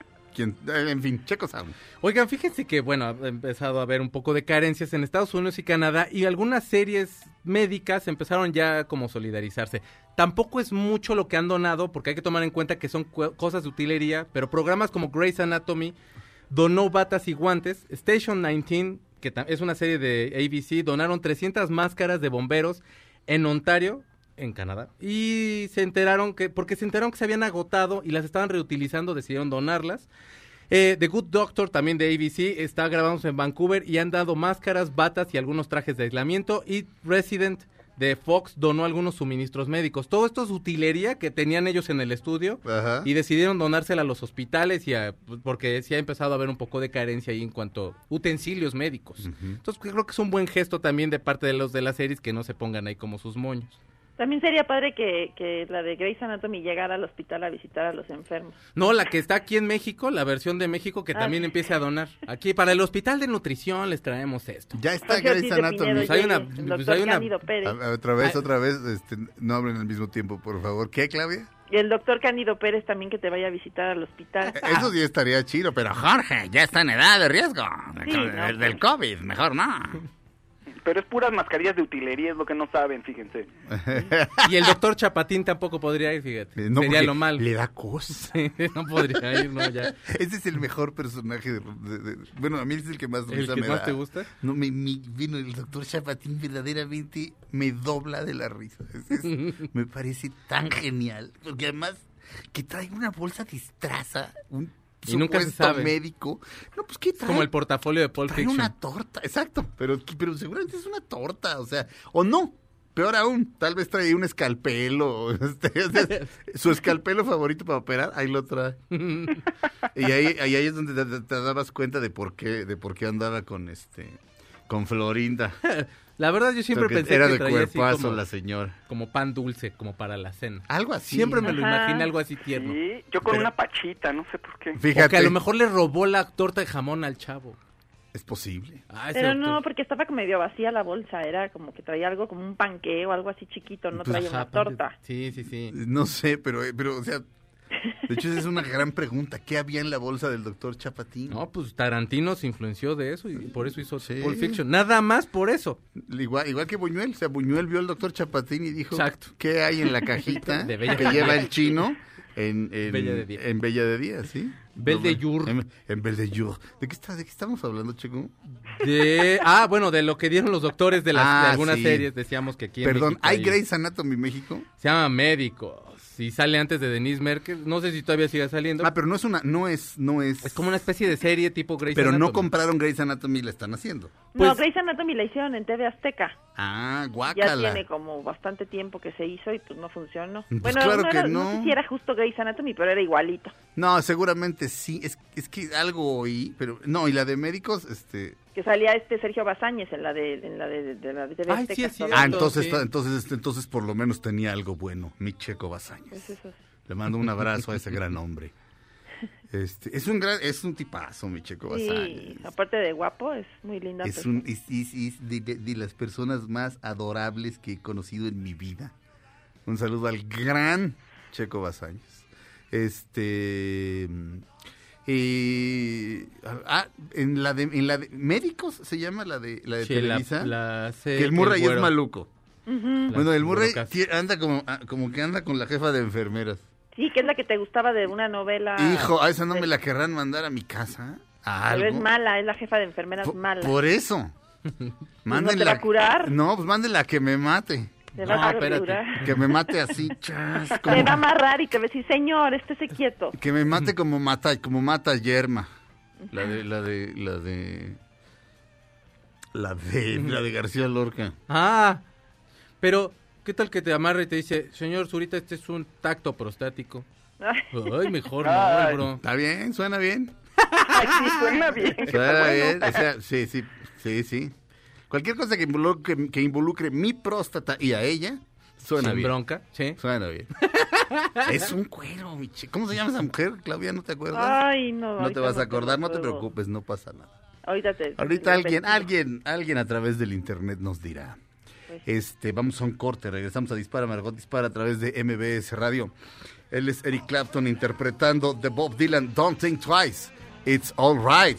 Eh, en fin, Checo Sound. Oigan, fíjense que, bueno, ha empezado a haber un poco de carencias en Estados Unidos y Canadá y algunas series médicas empezaron ya como solidarizarse. Tampoco es mucho lo que han donado porque hay que tomar en cuenta que son cosas de utilería, pero programas como Grey's Anatomy donó batas y guantes. Station 19, que es una serie de ABC, donaron 300 máscaras de bomberos en Ontario, en Canadá. Y se enteraron que, porque se enteraron que se habían agotado y las estaban reutilizando, decidieron donarlas. Eh, The Good Doctor, también de ABC, está grabándose en Vancouver y han dado máscaras, batas y algunos trajes de aislamiento. Y Resident de Fox donó algunos suministros médicos. Todo esto es utilería que tenían ellos en el estudio Ajá. y decidieron donársela a los hospitales y a, pues, porque sí ha empezado a haber un poco de carencia ahí en cuanto a utensilios médicos. Entonces creo que es un buen gesto también de parte de los de las series que no se pongan ahí como sus moños. También sería padre que, que la de Grey's Anatomy llegara al hospital a visitar a los enfermos. No, la que está aquí en México, la versión de México que Ah. también empiece a donar. Aquí para el Hospital de Nutrición les traemos esto. Ya está Sergio Grey's Anatomy. Pinedo Pues hay una- pues doctor hay una- Pérez. A- otra vez, Ay. otra vez, este, no hablen al mismo tiempo, por favor. ¿Qué, Claudia? Y el doctor Cándido Pérez también que te vaya a visitar al hospital. Eso sí estaría chido, pero Jorge, ya está en edad de riesgo. Sí, no, del, del pues. COVID, mejor no. Pero es puras mascarillas de utilería, es lo que no saben, fíjense. [laughs] Y el doctor Chapatín tampoco podría ir, fíjate. Eh, No, Sería lo malo. Le da cosa. [laughs] no podría ir, no, ya. [laughs] Ese es el mejor personaje. de- de- de- bueno, a mí es el que más ¿El risa que me más da. te gusta? No, me, me- vino el doctor Chapatín verdaderamente me dobla de la risa. Es- es- me parece tan genial. Porque además que trae una bolsa disfraza, un Y nunca se sabe. médico. No, pues ¿qué trae? Como el portafolio de Pulp trae Fiction. una torta, exacto. Pero, pero seguramente es una torta, o sea, o no. Peor aún, tal vez trae un escalpelo. [laughs] este, su escalpelo favorito para operar, ahí lo trae. [laughs] Y ahí, ahí, es donde te, te dabas cuenta de por qué, de por qué andaba con este, con Florinda. [laughs] La verdad yo siempre Porque pensé era que de traía así cuerpazo como, la señora. como pan dulce, como para la cena. Algo así. Siempre me lo imaginé algo así tierno. Sí, yo con Pero- una pachita, no sé por qué. Fíjate, que a lo mejor le robó la torta de jamón al chavo. es posible. Ah, Pero doctor. no, porque estaba como medio vacía la bolsa, era como que traía algo como un panque o algo así chiquito, no Pues, traía Ajá, una torta. Sí, sí, sí. No sé, pero, pero, o sea, de hecho esa es una gran pregunta. ¿Qué había en la bolsa del doctor Chapatín? No, pues Tarantino se influenció de eso y por eso hizo Sí. Pulp Fiction. Nada más por eso. Igual, igual que Buñuel, o sea, Buñuel vio al doctor Chapatín y dijo, Exacto. ¿qué hay en la cajita [laughs] De Bella que lleva el chino en, en Bella de Día. En Bella de Día, ¿sí? Belle de Jour. En, en Belle de Jour. ¿De qué, está, ¿De qué estamos hablando, Checo? De, ah, bueno, de lo que dieron los doctores de, las, de Ah, algunas sí. series, decíamos que aquí en Perdón, México ¿hay Grey's Anatomy México? Se llama Médicos y sale antes de Denise Merkel. No sé si todavía sigue saliendo. Ah, pero no es una, no es, no es... Es como una especie de serie tipo Grey's Pero no Anatomy. compraron Grey's Anatomy y la están haciendo. Pues- no, Grey's Anatomy la hicieron en TV Azteca. Ah, Ya guácala. tiene como bastante tiempo que se hizo y pues no funcionó. Pues bueno, claro no, que era- no. sé si era justo Grey's Anatomy, pero era igualito. No, seguramente sí. Es, es que algo oí, pero no, y la de médicos, este... Que salía este Sergio Bazáñez en la de, en la de, de la de TV Ay, Azteca. sí, es. Ah, entonces, sí. entonces, este, entonces por lo menos tenía algo bueno, mi Checo Bazañez. Pues eso sí. Le mando un abrazo a ese gran hombre. Este, es un gran, es un tipazo, mi Checo. Sí, aparte de guapo, es muy linda Es, persona. un, es, es- es de, de- de las personas más adorables que he conocido en mi vida. Un saludo al gran Checo Bazañas. Este. Eh, ah, en la de, en la de médicos se llama la de la de Sí, la- Televisa. la hace que el Murray es güero. maluco. Bueno, el Murray anda como, ah, como que anda con la jefa de enfermeras. Sí, que es la que te gustaba de una novela. Hijo, a esa no de- me la querrán mandar a mi casa. A Pero es mala, es la jefa de enfermeras Por, mala. por eso. [laughs] ¿No te va a curar? No, pues mándenla a que me mate. Te No, a espérate. Que me mate así, chas, [laughs] Te como- va a amarrar y te va a decir, señor, estése quieto. que me mate como mata, como mata Yerma. La de, la de, la de, la de, la de García Lorca. Ah, pero ¿qué tal que te amarra y te dice, señor Zurita, este es un tacto prostático? Ay, [laughs] Ay, mejor no, Ay. bro. Está bien, suena bien. sí, suena bien. Suena bueno. bien. O sea, sí, sí, sí, sí. Cualquier cosa que involucre, que involucre mi próstata y a ella, suena Sin bien. bronca, sí. Suena bien. [laughs] es un cuero, mi chi- ¿Cómo se llama esa mujer, Claudia? ¿No te acuerdas? Ay, no. no te vas a acordar, no te preocupes, no pasa nada. Ahorita te. Ahorita te- alguien, alguien, alguien a través del internet nos dirá. Pues. Este, vamos a un corte, regresamos a Dispara Margot Dispara a través de MBS Radio. Él es Eric Clapton interpretando de Bob Dylan Don't Think Twice. It's all right.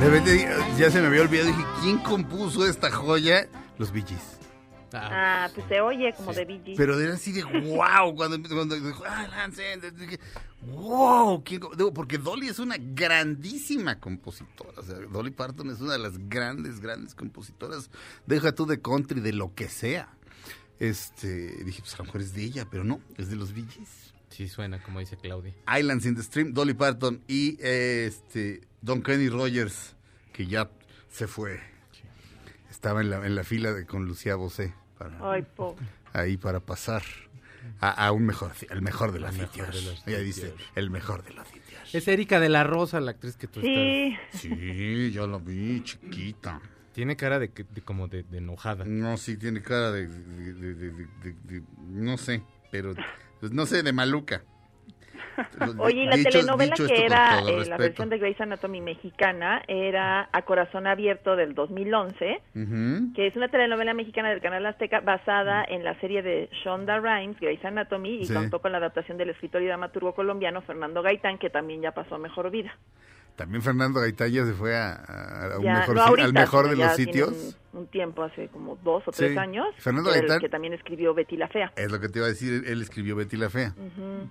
De repente, ya se me había olvidado. Dije, ¿quién compuso esta joya? Los Bee Gees. Ah, Ah, pues se oye como de Gees. Pero era así de wow. Cuando, cuando dijo, ah, Lance, Enders", dije, wow. ¿quién co-?" Digo, porque Dolly es una grandísima compositora. O sea, Dolly Parton es una de las grandes, grandes compositoras. Deja tú de country, de lo que sea. Este, dije, pues a lo mejor es de ella, pero no, es de los Gees. sí suena, como dice Claudia. Islands in the Stream, Dolly Parton y eh, este Don Kenny Rogers, que ya se fue. Estaba en la, en la fila de, con Lucía Bosé para, Ay, po. ahí para pasar a, a un mejor, el mejor de los mejor sitios. Ella dice, sitios. el mejor de los sitios. Es Erika de la Rosa, la actriz que tú Sí, Sí, yo lo vi, chiquita. estás. Tiene cara de, que- de como de, de enojada. No, sí, tiene cara de, de- de- de- de- de- de- no sé, pero pues, no sé, de maluca. Oye, y la Dicho- telenovela dicho que era eh, la versión de Grey's Anatomy mexicana era A Corazón Abierto del 2011, Ujú. que es una telenovela mexicana del canal Azteca basada en la serie de Shonda Rhimes, Grey's Anatomy, y Sí. contó con la adaptación del escritor y dramaturgo colombiano Fernando Gaitán, que también ya pasó a Mejor Vida. También Fernando Gaitán ya se fue a, un Ya, mejor, no si- ahorita, al mejor de los sitios. Un tiempo, hace como dos o Sí. tres años. Fernando el Gaitán. que también escribió Betty la Fea. Es lo que te iba a decir, él- escribió Betty la Fea.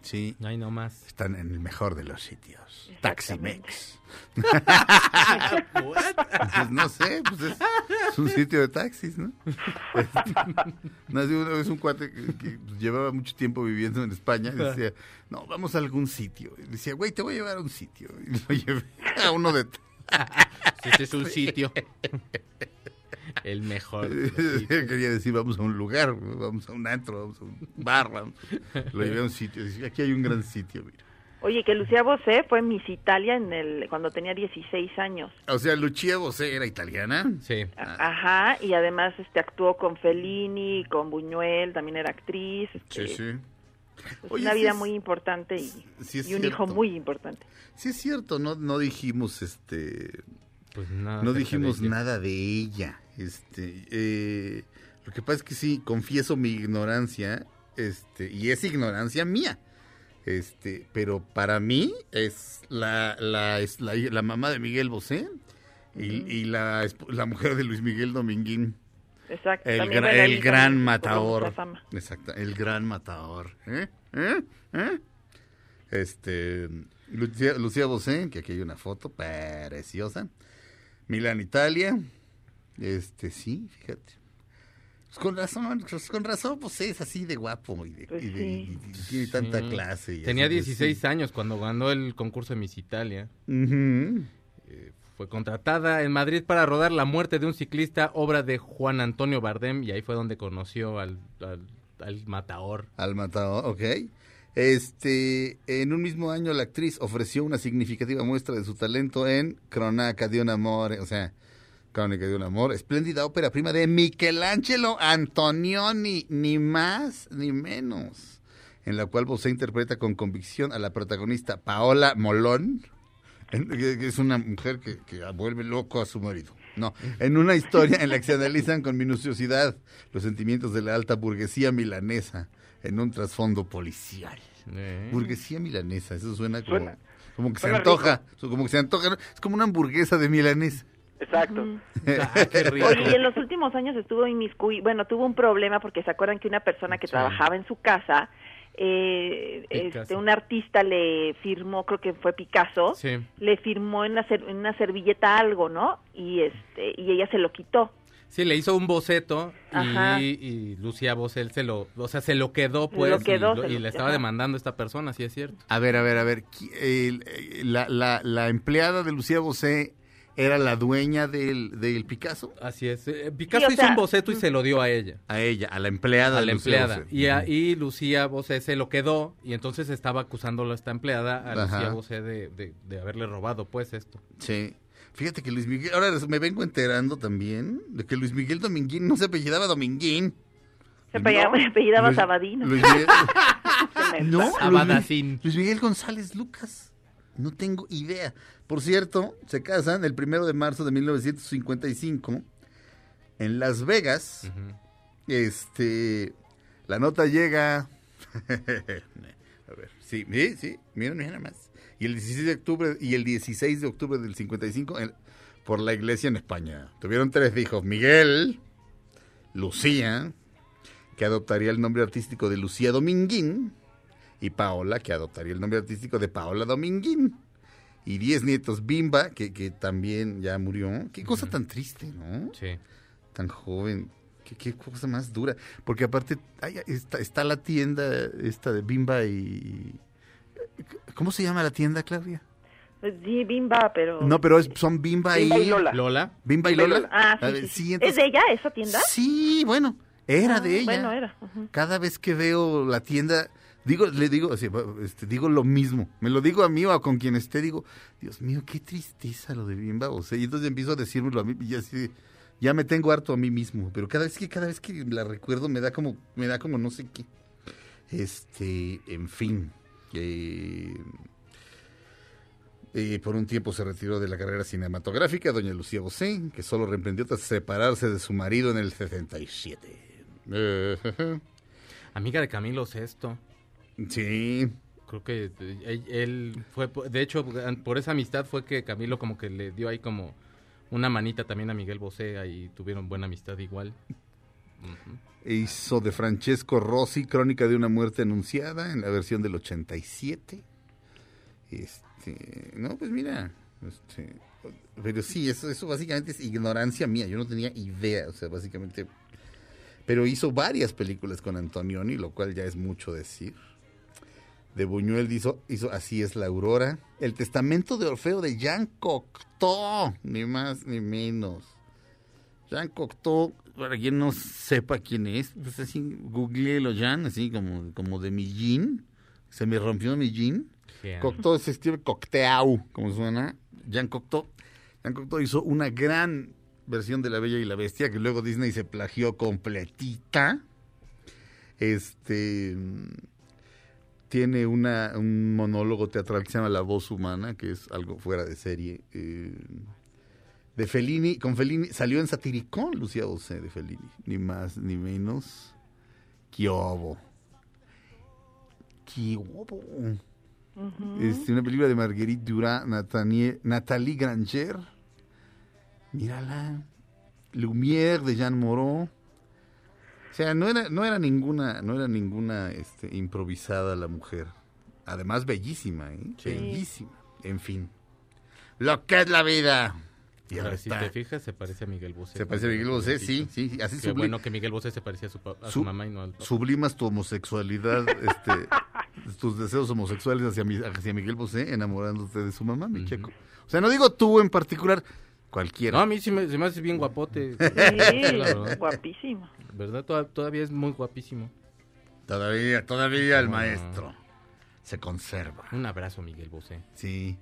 Sí. No más. Están en el mejor de los sitios. Taximex. [laughs] pues no sé, pues es, es un sitio de taxis, ¿no? no, es, un, es un cuate que, que llevaba mucho tiempo viviendo en España y decía, no, vamos a algún sitio. Y decía, güey, te voy a llevar a un sitio. Y lo llevé a uno de... Este es un sitio. [laughs] El mejor. [laughs] Quería decir, vamos a un lugar, vamos a un antro, vamos a un bar. vamos. Lo llevé a un sitio. Aquí hay un gran sitio, mira. Oye, que Lucía Bosé fue Miss Italia en el, cuando tenía 16 años. O sea, Lucia Bosé era italiana. Sí. Ah. Ajá, y además este actuó con Fellini, con Buñuel, también era actriz. este, Sí, sí. pues, Oye, una vida es- muy importante y, sí y un hijo muy importante. Sí es cierto, no, no dijimos este Pues nada. no dijimos de nada de ella. Este eh, lo que pasa es que sí, confieso mi ignorancia, este, y es ignorancia mía. Este, pero para mí es la, la, es la, la mamá de Miguel Bosé y, y la, la mujer de Luis Miguel Dominguín. Exacto. El, gra- el gran matador. Exacto, el gran matador. ¿Eh? ¿Eh? ¿Eh? Este, Lucía, Lucía Bosé, que aquí hay una foto preciosa. Milán, Italia. Este, sí, fíjate. Pues con razón, pues con razón, pues es así de guapo y, de- Pues y de- sí. y- y tiene tanta Sí. clase. y Tenía así, pues, 16 sí. años cuando ganó el concurso de Miss Italia. Eh, fue contratada en Madrid para rodar La muerte de un ciclista, obra de Juan Antonio Bardem, y ahí fue donde conoció al, al, al matador. Al matador, ok. Este, en un mismo año la actriz ofreció una significativa muestra de su talento en Cronaca de un amor, o sea, Crónica de un amor, espléndida ópera prima de Michelangelo Antonioni, ni más ni menos, en la cual Bosé interpreta con convicción a la protagonista Paola Molón, que es una mujer que, que vuelve loco a su marido. No, en una historia en la que se analizan con minuciosidad los sentimientos de la alta burguesía milanesa en un trasfondo policial. Eh. Burguesía milanesa, eso suena como, Suena- como que se antoja, como que se antoja, ¿no? es como una hamburguesa de milanesa. Exacto. [laughs] Ah, qué rico. Oye, y en los últimos años estuvo inmiscuido, bueno, tuvo un problema porque se acuerdan que una persona que Sí. trabajaba en su casa, eh, Picasso. este, un artista le firmó, creo que fue Picasso, Sí. le firmó en una, ser- en una servilleta algo, ¿no? Y este, y ella se lo quitó. Sí, le hizo un boceto y, y Lucía Bosel se lo, o sea, se lo quedó pues lo quedó, y, lo- le estaba demandando esta persona, sí es cierto. A ver, a ver, a ver, eh, la, la, la empleada de Lucía Bosé era la dueña del, del Picasso. Así es. Eh, Picasso hizo sea, un boceto y se lo dio a ella. A ella, a la empleada a de la Lucía empleada. Bosé. Y, a- Ujú. y Lucía Bosé se lo quedó y entonces estaba acusándolo a esta empleada, a Ajá. Lucía Bosé, de, de, de haberle robado pues esto. Sí. Fíjate que Luis Miguel, ahora me vengo enterando también de que Luis Miguel Dominguín no se apellidaba Dominguín. Se No. apellidaba, Luis- Sabadino. Luis Miguel, [laughs] no, Luis, Luis Miguel González Lucas. No tengo idea. Por cierto, se casan el primero de marzo de 1955 en Las Vegas. Este, la nota llega. [laughs] A ver, sí, sí, sí, miren, miren nada más. Y el 16 de octubre y el 16 de octubre del 55 en- por la iglesia en España. Tuvieron tres hijos, Miguel, Lucía, que adoptaría el nombre artístico de Lucía Dominguín, y Paola, que adoptaría el nombre artístico de Paola Dominguín. Y diez nietos, Bimba, que, que también ya murió. Qué cosa tan triste, ¿no? Sí. tan joven. Qué, qué cosa más dura. Porque aparte ay, está, está la tienda esta de Bimba y... ¿Cómo se llama la tienda, Claudia? Sí, Bimba, pero... No, pero es- son Bimba, Bimba y... y Lola. Lola. Bimba y Lola. Lola. Ah, sí, ver, sí, sí, sí. entonces- ¿Es de ella esa tienda? Sí, bueno, era Ah, de ella. Bueno, era. Cada vez que veo la tienda, digo, le digo, este, digo lo mismo. Me lo digo a mí o con quien esté, digo, Dios mío, qué tristeza lo de Bimba. O sea, y entonces empiezo a decírmelo a mí y así, ya me tengo harto a mí mismo. Pero cada vez que, cada vez que la recuerdo me da como, me da como no sé qué. Este, en fin. eh, eh, por un tiempo se retiró de la carrera cinematográfica, doña Lucía Bosé, que solo reemprendió tras separarse de su marido en el 77. Eh, [laughs] Amiga de Camilo Sesto. Sí, Creo que eh, él, fue, de hecho, por esa amistad fue que Camilo como que le dio ahí como una manita también a Miguel Bosé, ahí tuvieron buena amistad igual. Ujú. E hizo de Francesco Rossi, Crónica de una muerte anunciada, en la versión del 87. Este, no, pues mira, este, pero sí, eso, eso básicamente es ignorancia mía, yo no tenía idea, o sea, básicamente, pero hizo varias películas con Antonioni, lo cual ya es mucho decir. De Buñuel hizo, hizo Así es la Aurora, El Testamento de Orfeo de Jean Cocteau, ni más ni menos. Jean Cocteau, para quien no sepa quién es, pues así, googleelo Jean, así como, como de mi jean. Se me rompió mi jean. Cocteau se escribe Cocteau, como suena. Jean Cocteau. Jean Cocteau hizo una gran versión de La Bella y la Bestia que luego Disney se plagió completita. Este tiene una, un monólogo teatral que se llama La voz humana, que es algo fuera de serie. eh, de Fellini, con Fellini, salió en Satiricón, Lucía Bosé de Fellini, ni más ni menos. Kiobo. Kiobo. Este, una película de Marguerite Duras, Nathalie Granger. Mírala. Lumière de Jean Moreau. O sea, no era, no era ninguna, no era ninguna este, improvisada la mujer. Además, bellísima, ¿eh? Bellísima. En fin. Lo que es la vida. Y ahora Ahora, si te fijas, se parece a Miguel Bosé. Se parece a Miguel Bosé, sí, sí, sí, así Qué bueno que Miguel Bosé se parecía a su, a su Su- mamá y no al papá. Sublimas tu homosexualidad, este, [laughs] tus deseos homosexuales hacia, hacia Miguel Bosé, enamorándote de su mamá, mi checo. O sea, no digo tú en particular, cualquiera. No, a mí sí me, se me hace bien guapote. Sí, [laughs] La guapísimo. ¿Verdad? Toda- Todavía es muy guapísimo. Todavía, todavía el Ah. maestro se conserva. Un abrazo, Miguel Bosé. Sí.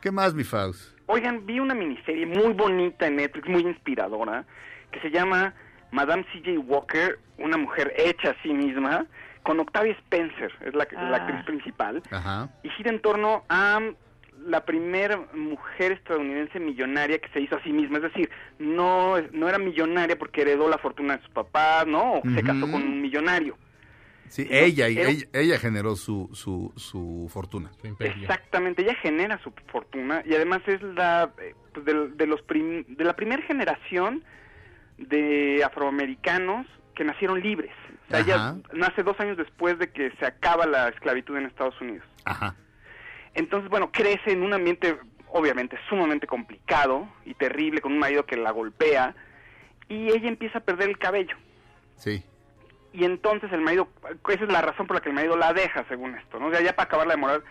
¿Qué más, mi Faust? Oigan, vi una miniserie muy bonita en Netflix, muy inspiradora, que se llama Madame C.J. Walker, una mujer hecha a sí misma, con Octavia Spencer, es la, la Ah. actriz principal, Ajá. y gira en torno a la primera mujer estadounidense millonaria que se hizo a sí misma, es decir, no, no era millonaria porque heredó la fortuna de sus papás, ¿no? O se casó con un millonario. Sí, ella, y- Era- ella, ella generó su, su, su fortuna. Su. Exactamente, ella genera su fortuna y además es la eh, pues, de, de los prim- de la primera generación de afroamericanos que nacieron libres. O sea, ella Ajá. nace dos años después de que se acaba la esclavitud en Estados Unidos. Ajá. Entonces, bueno, crece en un ambiente obviamente sumamente complicado y terrible con un marido que la golpea y ella empieza a perder el cabello. Sí. Y entonces el marido, esa es la razón por la que el marido la deja, según esto, ¿no? O sea, ya para acabarla de morar,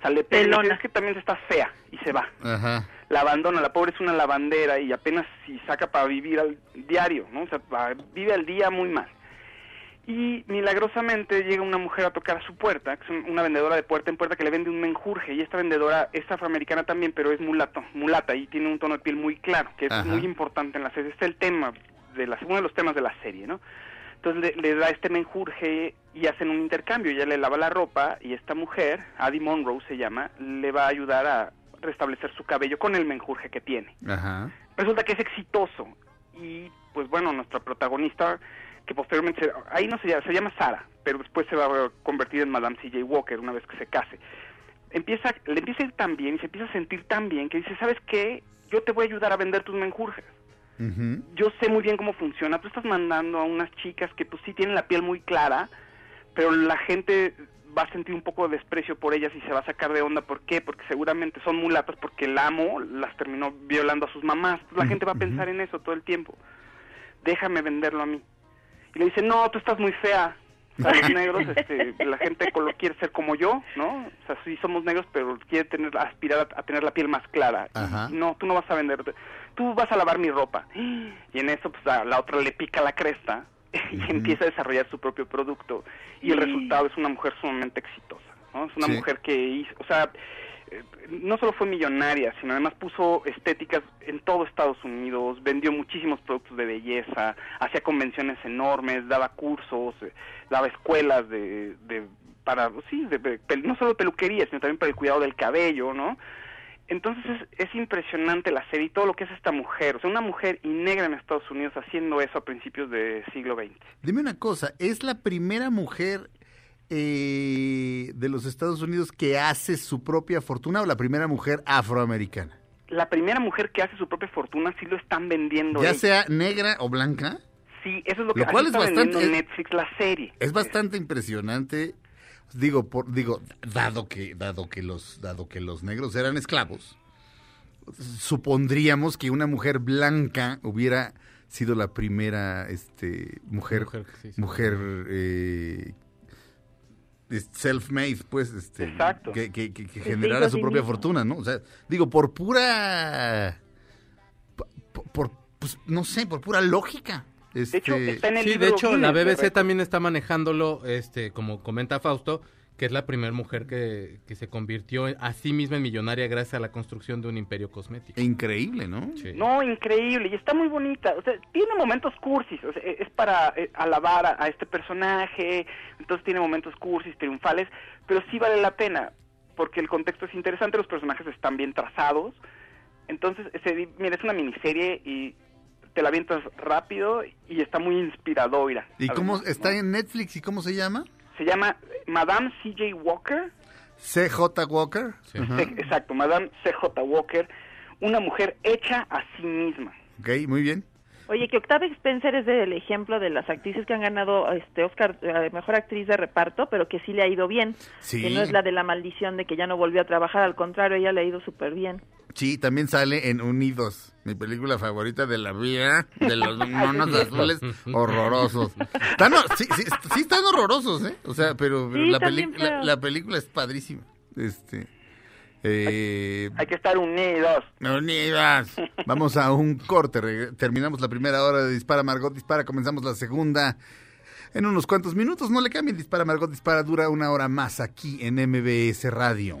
sale Pelona. es que también está fea y se va. Ajá. La abandona, la pobre es una lavandera y apenas si saca para vivir al diario, ¿no? O sea, vive al día muy mal. Y milagrosamente llega una mujer a tocar a su puerta, que es un- una vendedora de puerta en puerta que le vende un menjurje. Y esta vendedora es afroamericana también, pero es mulato, mulata y tiene un tono de piel muy claro, que es Ajá. muy importante en la serie. Este es el tema, de la, uno de los temas de la serie, ¿no? Entonces le, le da este menjurje y hacen un intercambio. Ella le lava la ropa y esta mujer, Addie Monroe se llama, le va a ayudar a restablecer su cabello con el menjurje que tiene. Ajá. Resulta que es exitoso y pues bueno, nuestra protagonista que posteriormente se- ahí no se llama, se llama Sara, pero después se va a convertir en Madame C.J. Walker una vez que se case. Empieza, le empieza a ir tan bien y se empieza a sentir tan bien que dice, ¿sabes qué? Yo te voy a ayudar a vender tus menjurjes yo sé muy bien cómo funciona. Tú estás mandando a unas chicas que pues sí tienen la piel muy clara, pero la gente va a sentir un poco de desprecio por ellas y se va a sacar de onda. ¿Por qué? Porque seguramente son mulatas porque el amo las terminó violando a sus mamás. Entonces, la gente va a pensar en eso todo el tiempo. Déjame venderlo a mí. Y le dice, no, tú estás muy fea. O sea, los [laughs] negros, este, la gente quiere ser como yo, ¿no? O sea, sí somos negros, pero quiere tener, aspirar a, a tener la piel más clara. Ajá. no, tú no vas a vender, tú vas a lavar mi ropa. Y en eso, pues, a la otra le pica la cresta y empieza a desarrollar su propio producto. Y el resultado es una mujer sumamente exitosa, ¿no? Es una Sí. mujer que hizo, o sea, no solo fue millonaria, sino además puso estéticas en todo Estados Unidos, vendió muchísimos productos de belleza, hacía convenciones enormes, daba cursos, eh, daba escuelas de, de para, sí, de, no solo peluquería, sino también para el cuidado del cabello, ¿no? Entonces es, es impresionante la serie y todo lo que es esta mujer, o sea, una mujer y negra en Estados Unidos haciendo eso a principios del siglo XX. Dime una cosa, ¿es la primera mujer eh, de los Estados Unidos que hace su propia fortuna o la primera mujer afroamericana? la primera mujer que hace su propia fortuna sí lo están vendiendo. Ya sea negra o blanca, Sí, eso es lo que Lo cual es está vendiendo bastante- Netflix la serie. es bastante impresionante. Digo, por, digo, dado que, dado que los, dado que los negros eran esclavos, supondríamos que una mujer blanca hubiera sido la primera, este, mujer, Mujer, sí, sí. mujer eh, es- self-made, pues, este, Exacto. que, que, que- que generara su sí propia fortuna, ¿no? O sea, digo, por pura, por, por, pues, no sé, por pura lógica. De hecho, Este, está en el Sí, libro de hecho, la BBC récords. también está manejándolo, este, como comenta Fausto, que es la primera mujer que, que se convirtió a sí misma en millonaria gracias a la construcción de un imperio cosmético. increíble, ¿no? Sí. No, increíble, y está muy bonita. O sea, tiene momentos cursis, o sea, es para eh, alabar a, a este personaje, entonces tiene momentos cursis, triunfales, pero sí vale la pena, porque el contexto es interesante, los personajes están bien trazados. Entonces, se mira, es una miniserie y te la avientas rápido y está muy inspiradora. ¿Y cómo está ¿no? en Netflix y cómo se llama? Se llama Madame C.J. Walker. CJ Walker. Sí. Exacto, Madame C.J. Walker, una mujer hecha a sí misma. Ok, muy bien. Oye, que Octavia Spencer es el ejemplo de las actrices que han ganado este Oscar eh, mejor actriz de reparto, pero que sí le ha ido bien. Sí. Que no es la de la maldición de que ya no volvió a trabajar, al contrario, ella le ha ido súper bien. Sí, también sale en Unidos, mi película favorita de la vida, de los [laughs] monos azules horrorosos. Están, sí, sí, sí están horrorosos, ¿eh? O sea, pero, Sí, la película es padrísima. Este, eh, Hay que estar unidos. Unidas. [laughs] Vamos a un corte. Terminamos la primera hora de Dispara Margot Dispara. Comenzamos la segunda en unos cuantos minutos. No le cambien. Dispara Margot Dispara dura una hora más aquí en MBS Radio.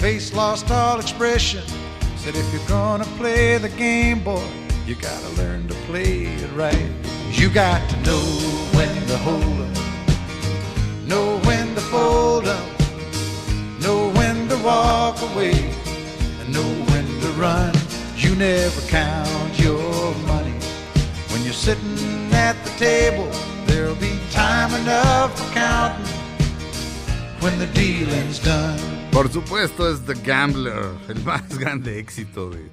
Face lost all expression. Said, if you're gonna play the game, boy, you gotta learn to play it right. You got to know when to hold up, know when to fold up, know when to walk away, and know when to run. You never count your money when you're sitting at the table. There'll be time enough for counting when the dealing's done. Por supuesto es The Gambler, el más [laughs] grande éxito de,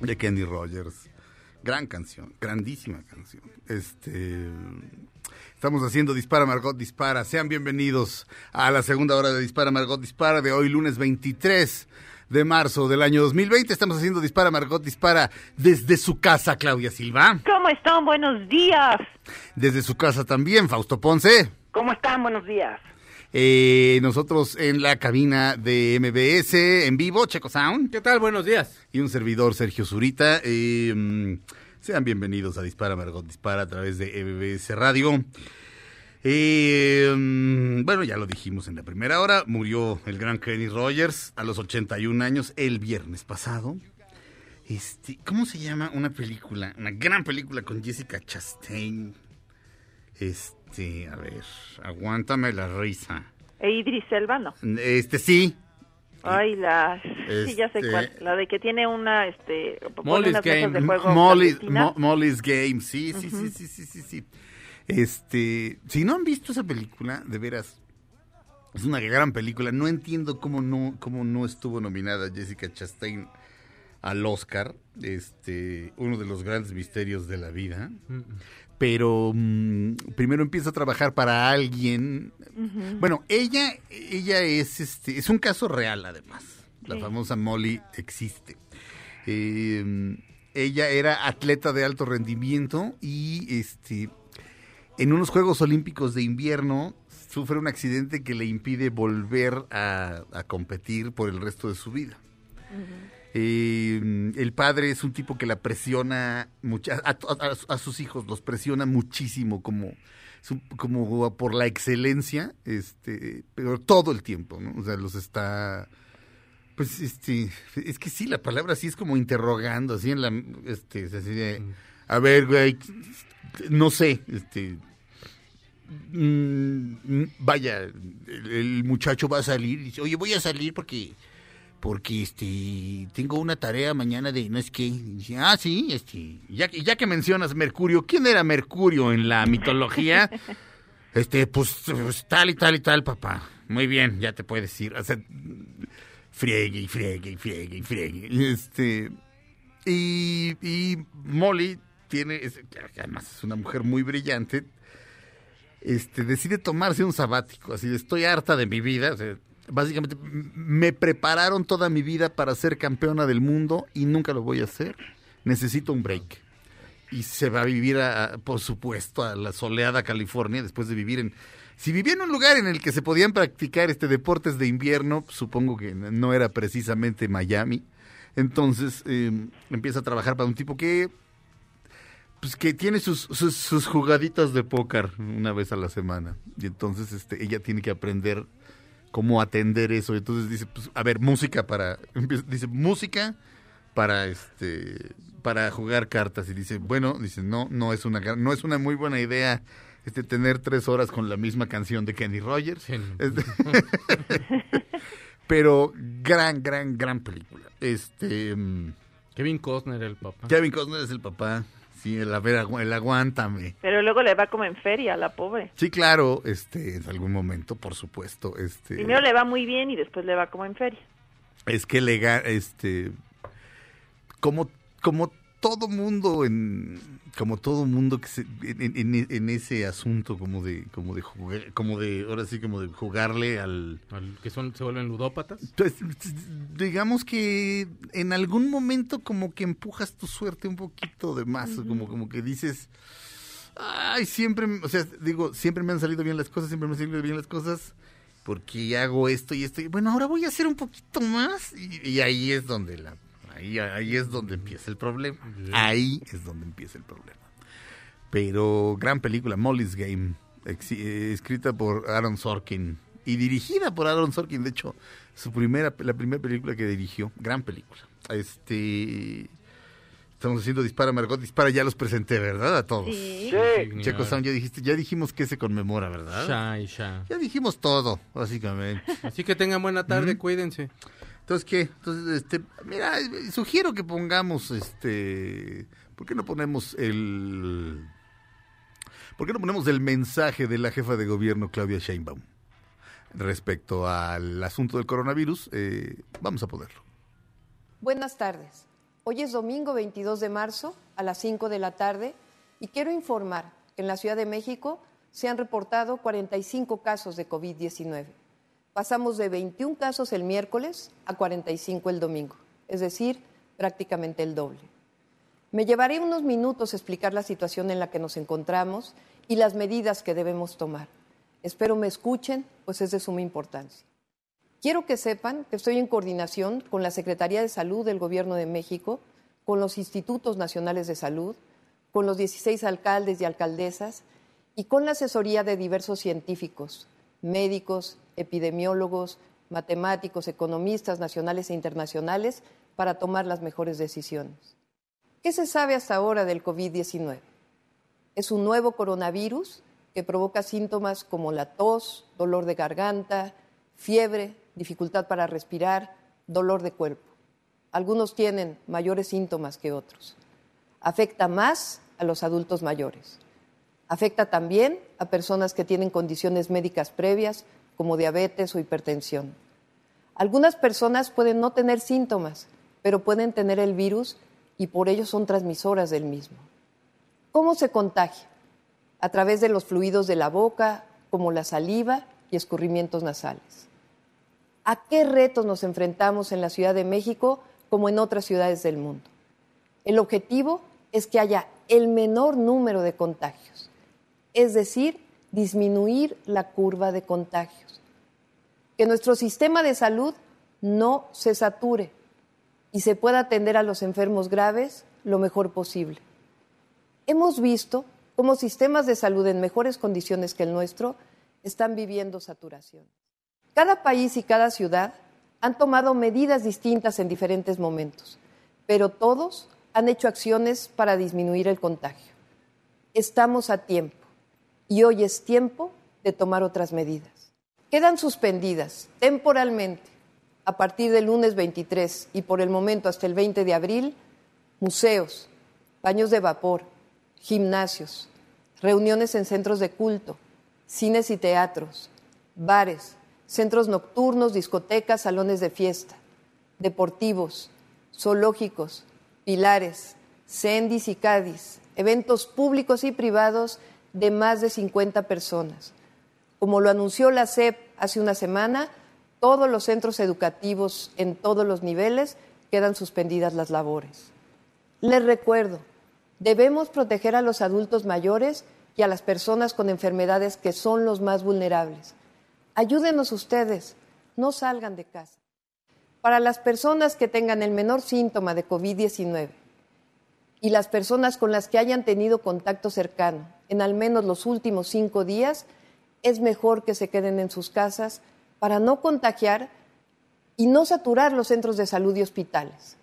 de Kenny Rogers. Gran canción, grandísima canción. Este, estamos haciendo Dispara Margot Dispara. Sean bienvenidos a la segunda hora de Dispara Margot Dispara de hoy lunes 23 de marzo del año 2020. Estamos haciendo Dispara Margot Dispara desde su casa, Claudia Silva. ¿Cómo están? Buenos días. Desde su casa también, Fausto Ponce. ¿Cómo están? Buenos días. Eh, nosotros en la cabina de MBS en vivo, Checo Sound. ¿Qué tal? Buenos días. Y un servidor, Sergio Zurita. Eh, sean bienvenidos a Dispara Margot Dispara a través de MBS Radio. Eh, mm, bueno, ya lo dijimos en la primera hora, murió el gran Kenny Rogers a los 81 años el viernes pasado. Este, ¿cómo se llama una película? Una gran película con Jessica Chastain. Este, a ver, aguántame la risa. E Idris Elba, no. Este, sí. Ay, la... Sí, ya sé Este- cuál. La de que tiene una, este... Molly's unas Game. de juego Molly- clandestina. Mo- Molly's Game, sí, sí, sí, sí, sí, sí, sí. Este, si no han visto esa película, de veras, es una gran película. No entiendo cómo no, cómo no estuvo nominada Jessica Chastain al Oscar. Este, uno de los grandes misterios de la vida. Pero mm, primero empieza a trabajar para alguien. Bueno, ella, ella es, este, es un caso real, además. La Sí. famosa Molly existe. Eh, ella era atleta de alto rendimiento y este en unos Juegos Olímpicos de invierno sufre un accidente que le impide volver a, a competir por el resto de su vida. Eh, el padre es un tipo que la presiona mucha- a, a- a sus hijos los presiona muchísimo como como por la excelencia este pero todo el tiempo ¿no? o sea los está pues este es que sí la palabra sí es como interrogando así en la este así de a ver güey no sé este mm, vaya el, el muchacho va a salir y dice oye voy a salir porque porque este tengo una tarea mañana de no es que ah sí este ya que- ya que mencionas Mercurio quién era Mercurio en la mitología [laughs] este pues, pues, tal y tal y tal papá. Muy bien ya te puedes ir. O sea friegue y friegue y friegue y friegue. Este y, y Molly tiene es- además es una mujer muy brillante este, decide tomarse un sabático, así estoy harta de mi vida, o sea, básicamente me prepararon toda mi vida para ser campeona del mundo y nunca lo voy a hacer, necesito un break. Y se va a vivir, a- por supuesto, a la soleada California, después de vivir en... Si vivía en un lugar en el que se podían practicar este deportes de invierno, supongo que no era precisamente Miami. Entonces eh, empieza a trabajar para un tipo que pues que tiene sus, sus, sus jugaditas de póker una vez a la semana. Y entonces este, ella tiene que aprender cómo atender eso. Y entonces dice, pues, a ver, música para. Dice, música para este para jugar cartas. Y dice, bueno, dice, no, no es una no es una muy buena idea este tener tres horas con la misma canción de Kenny Rogers. Sí. Este- [laughs] Pero gran, gran, gran película. Este mm, Kevin Costner, el papá. Kevin Costner es el papá. Sí, el, a ver, agu- el aguántame. Pero luego le va como en feria, la pobre. Sí, claro, este, en algún momento, por supuesto, este, Primero le va muy bien y después le va como en feria. es que le este, como, como todo mundo en, como todo mundo que se, en, en- en ese asunto como de, como de jugar, como de, ahora sí como de jugarle al, Al- que son, se vuelven ludópatas. pues, digamos que en algún momento como que empujas tu suerte un poquito de más, como, como que dices, ay, siempre, o sea, digo, siempre me han salido bien las cosas, siempre me han salido bien las cosas, porque hago esto y esto, y bueno, ahora voy a hacer un poquito más, y, y ahí es donde la, ahí, ahí es donde empieza el problema, ahí es donde empieza el problema. Pero gran película, Molly's Game, ex- eh, escrita por Aaron Sorkin y dirigida por Aaron Sorkin, de hecho, su primera, la primera película que dirigió, gran película. Este, estamos haciendo Dispara Margot, Dispara, ya los presenté, ¿verdad? A todos. Sí. Sí. Checo Sound, ya dijiste, ya dijimos que se conmemora, ¿verdad? Sha y sha. Ya dijimos todo, básicamente. Así que tengan buena tarde, cuídense. Entonces, ¿qué? Entonces, este, mira, sugiero que pongamos, este, ¿por qué no ponemos el, ¿por qué no ponemos el mensaje de la jefa de gobierno, Claudia Sheinbaum, respecto al asunto del coronavirus? Eh, vamos a ponerlo. Buenas tardes. Hoy es domingo 22 de marzo a las 5 de la tarde y quiero informar que en la Ciudad de México se han reportado 45 casos de COVID-19. Pasamos de 21 casos el miércoles a 45 el domingo, es decir, prácticamente el doble. Me llevaré unos minutos a explicar la situación en la que nos encontramos y las medidas que debemos tomar. Espero me escuchen, pues es de suma importancia. Quiero que sepan que estoy en coordinación con la Secretaría de Salud del Gobierno de México, con los Institutos Nacionales de Salud, con los 16 alcaldes y alcaldesas y con la asesoría de diversos científicos, médicos, epidemiólogos, matemáticos, economistas nacionales e internacionales para tomar las mejores decisiones. ¿Qué se sabe hasta ahora del COVID-19? Es un nuevo coronavirus que provoca síntomas como la tos, dolor de garganta, fiebre, dificultad para respirar, dolor de cuerpo. Algunos tienen mayores síntomas que otros. Afecta más a los adultos mayores. Afecta también a personas que tienen condiciones médicas previas como diabetes o hipertensión. Algunas personas pueden no tener síntomas, pero pueden tener el virus y por ello son transmisoras del mismo. ¿Cómo se contagia? A través de los fluidos de la boca, como la saliva y escurrimientos nasales. ¿A qué retos nos enfrentamos en la Ciudad de México como en otras ciudades del mundo? El objetivo es que haya el menor número de contagios, es decir, disminuir la curva de contagios. Que nuestro sistema de salud no se sature y se pueda atender a los enfermos graves lo mejor posible. Hemos visto cómo sistemas de salud en mejores condiciones que el nuestro están viviendo saturación. Cada país y cada ciudad han tomado medidas distintas en diferentes momentos, pero todos han hecho acciones para disminuir el contagio. Estamos a tiempo y hoy es tiempo de tomar otras medidas. Quedan suspendidas temporalmente a partir del lunes 23 y por el momento hasta el 20 de abril museos, baños de vapor, gimnasios, reuniones en centros de culto, cines y teatros, bares, centros nocturnos, discotecas, salones de fiesta, deportivos, zoológicos, pilares, Cendis y Cádiz, eventos públicos y privados de más de 50 personas. Como lo anunció la SEP hace una semana, todos los centros educativos en todos los niveles quedan suspendidas las labores. Les recuerdo, debemos proteger a los adultos mayores y a las personas con enfermedades que son los más vulnerables. Ayúdenos ustedes, no salgan de casa. Para las personas que tengan el menor síntoma de COVID-19 y las personas con las que hayan tenido contacto cercano en al menos los últimos cinco días, es mejor que se queden en sus casas para no contagiar y no saturar los centros de salud y hospitales.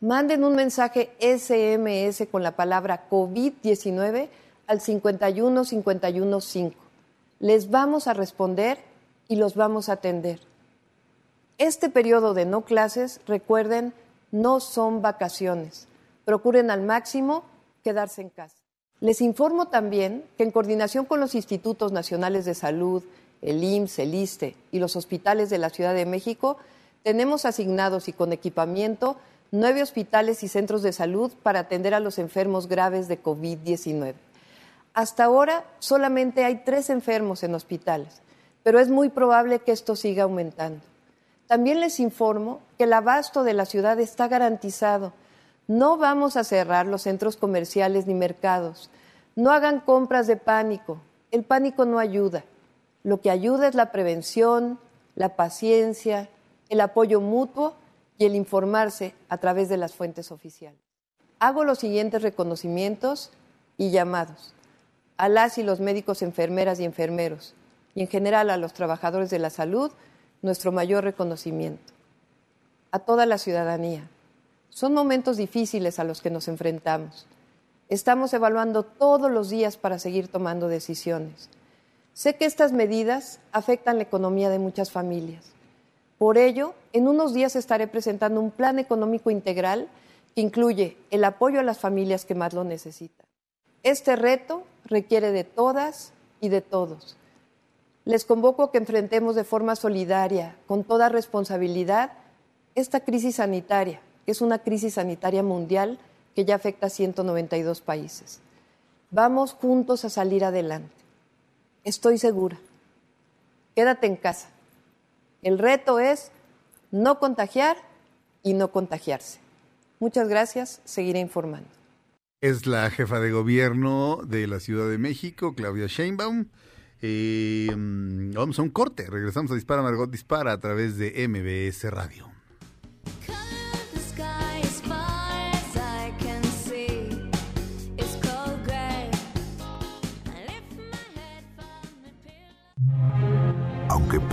Manden un mensaje SMS con la palabra COVID-19 al 51 51 5. Les vamos a responder y los vamos a atender. Este periodo de no clases, recuerden, no son vacaciones. Procuren al máximo quedarse en casa. Les informo también que en coordinación con los Institutos Nacionales de Salud, el IMSS, el ISTE y los hospitales de la Ciudad de México, tenemos asignados y con equipamiento nueve hospitales y centros de salud para atender a los enfermos graves de COVID-19. Hasta ahora solamente hay tres enfermos en hospitales, pero es muy probable que esto siga aumentando. También les informo que el abasto de la ciudad está garantizado. No vamos a cerrar los centros comerciales ni mercados. No hagan compras de pánico. El pánico no ayuda. Lo que ayuda es la prevención, la paciencia, el apoyo mutuo y el informarse a través de las fuentes oficiales. Hago los siguientes reconocimientos y llamados a las y los médicos, enfermeras y enfermeros, y en general a los trabajadores de la salud, nuestro mayor reconocimiento. A toda la ciudadanía. Son momentos difíciles a los que nos enfrentamos. Estamos evaluando todos los días para seguir tomando decisiones. Sé que estas medidas afectan la economía de muchas familias. Por ello, en unos días estaré presentando un plan económico integral que incluye el apoyo a las familias que más lo necesitan. Este reto requiere de todas y de todos. Les convoco a que enfrentemos de forma solidaria, con toda responsabilidad, esta crisis sanitaria, es una crisis sanitaria mundial que ya afecta a 192 países. Vamos juntos a salir adelante. Estoy segura. Quédate en casa. El reto es no contagiar y no contagiarse. Muchas gracias. Seguiré informando. Es la jefa de gobierno de la Ciudad de México, Claudia Sheinbaum. Eh, mm, vamos a un corte. Regresamos a Dispara Margot Dispara a través de MBS Radio.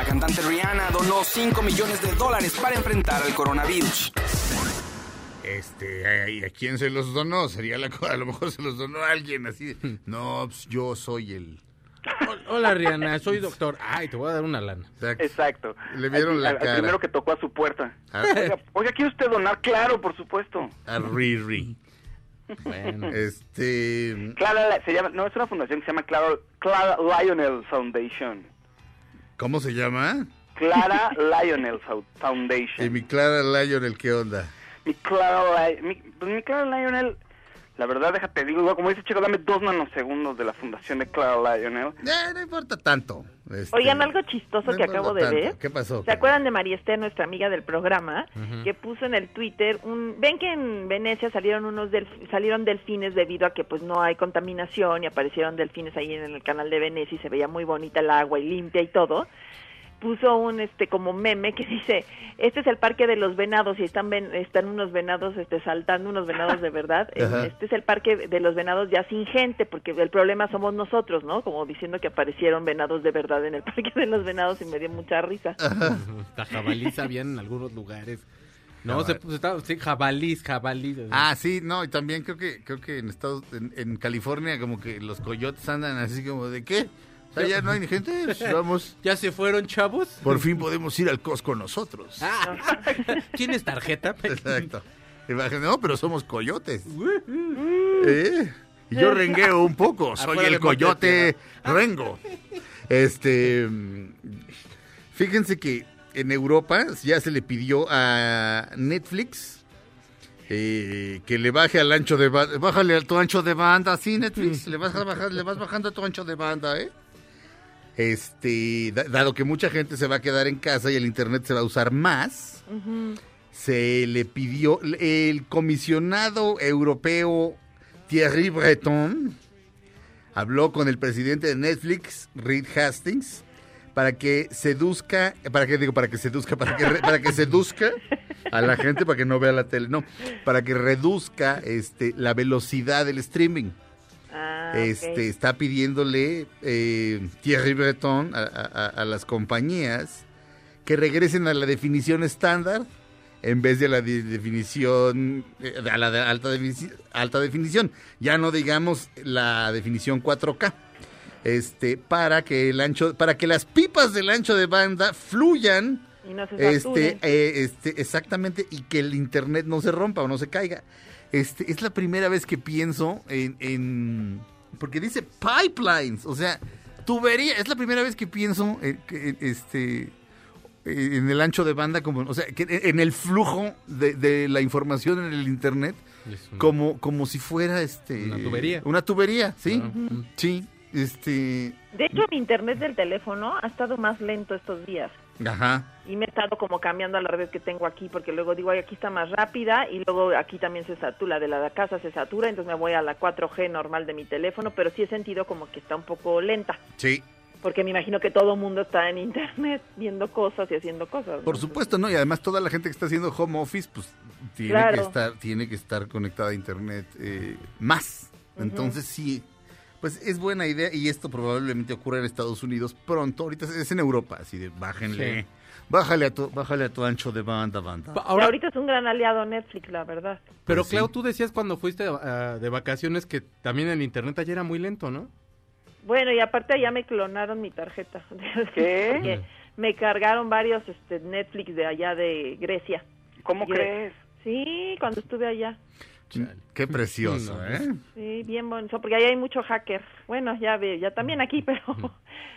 La cantante Rihanna donó 5 millones de dólares para enfrentar al coronavirus. Este, ¿y ¿a quién se los donó? Sería la cosa, a lo mejor se los donó a alguien así. de, No, pues yo soy el... Hola, Rihanna, soy doctor. Ay, te voy a dar una lana. Exacto. Le vieron Al- la al- al cara. primero que tocó a su puerta. Ah. Oiga, oiga, ¿quiere usted donar? Claro, por supuesto. A Riri. Bueno. Este... Clara, se llama, no, es una fundación que se llama Clara, Clara Lionel Foundation. ¿Cómo se llama? Clara [laughs] Lionel Foundation. Y mi Clara Lionel, ¿qué onda? Mi Clara, mi, pues mi Clara Lionel, la verdad, déjate digo, como dice Chico, dame dos nanosegundos de la fundación de Clara Lionel. Eh, no importa tanto. Este, Oigan, algo chistoso no que acabo de tanto. ver. ¿Qué pasó? ¿Se acuerdan de María Esther, nuestra amiga del programa, que puso en el Twitter un ven que en Venecia salieron unos salieron delfines debido a que pues no hay contaminación y aparecieron delfines ahí en el canal de Venecia y se veía muy bonita el agua y limpia y todo. Puso un este como meme que dice, "Este es el parque de los venados y están ven- están unos venados este saltando unos venados de verdad. [laughs] Ajá. Este es el parque de los venados ya sin gente, porque el problema somos nosotros, ¿no? Como diciendo que aparecieron venados de verdad en el [laughs] parque de los venados y me dio mucha risa. [laughs] Hasta jabalís habían en algunos lugares. No, se, se estaba, sí, jabalís, jabalís. Ah, sí, no, y también creo que creo que en Estados en, en California como que los coyotes andan así como de qué? O sea, ya no hay gente, pues, [laughs] vamos. ¿Ya se fueron, chavos? Por fin podemos ir al Costco nosotros. Ah, [laughs] ¿Tienes tarjeta? [laughs] Exacto. No, pero somos coyotes. ¿Eh? Y yo rengueo un poco, soy Afuera el coyote rengo. Este, fíjense que en Europa ya se le pidió a Netflix eh, que le baje al ancho de banda, bájale a tu ancho de banda, sí Netflix, le vas a bajar, le vas bajando a tu ancho de banda, ¿eh? Este, da- dado que mucha gente se va a quedar en casa y el internet se va a usar más, se le pidió el comisionado europeo Thierry Breton habló con el presidente de Netflix Reed Hastings para que seduzca para que digo para que seduzca para que re- para que seduzca a la gente para que no vea la tele no para que reduzca este la velocidad del streaming Ah, este está pidiéndole eh, Thierry Breton a, a- a las compañías que regresen a la definición estándar en vez de la de- definición eh, a la de alta, alta definición. Ya no digamos la definición 4K este para que el ancho para que las pipas del ancho de banda fluyan Y no se este, eh, este, exactamente, y que el internet no se rompa o no se caiga. Este, es la primera vez que pienso en, en- porque dice pipelines, o sea, tubería, es la primera vez que pienso en, que, este, en el ancho de banda, como, o sea, que en el flujo de, de la información en el internet, como, como si fuera este, Una tubería. Una tubería, sí, sí, este, De hecho, mi internet del teléfono ha estado más lento estos días. Ajá. Y me he estado como cambiando a la red que tengo aquí, porque luego digo, ay, aquí está más rápida, y luego aquí también se satura, la de la casa se satura, entonces me voy a la 4G normal de mi teléfono, pero sí he sentido como que está un poco lenta, Sí, porque me imagino que todo el mundo está en internet viendo cosas y haciendo cosas. Por ¿no? supuesto, ¿no? Y además toda la gente que está haciendo home office, pues tiene, Claro. que, estar, tiene que estar conectada a internet eh, más. Entonces sí, pues es buena idea y esto probablemente ocurra en Estados Unidos pronto. Ahorita es en Europa, así de bájenle. Sí. Bájale a tu, bájale a tu ancho de banda, banda. Ahora, ahorita es un gran aliado Netflix, la verdad. pero Pues sí. Clau, tú decías cuando fuiste ah, de vacaciones que también el internet ayer era muy lento, ¿no? Bueno, y aparte allá me clonaron mi tarjeta. [laughs] ¿Qué? Porque me cargaron varios este, Netflix de allá de Grecia. ¿Cómo Y- crees? Sí, cuando estuve allá. Qué precioso, No, ¿eh? Sí, bien bonito, porque allá hay mucho hacker. Bueno, ya ve, ya también aquí, [laughs] pero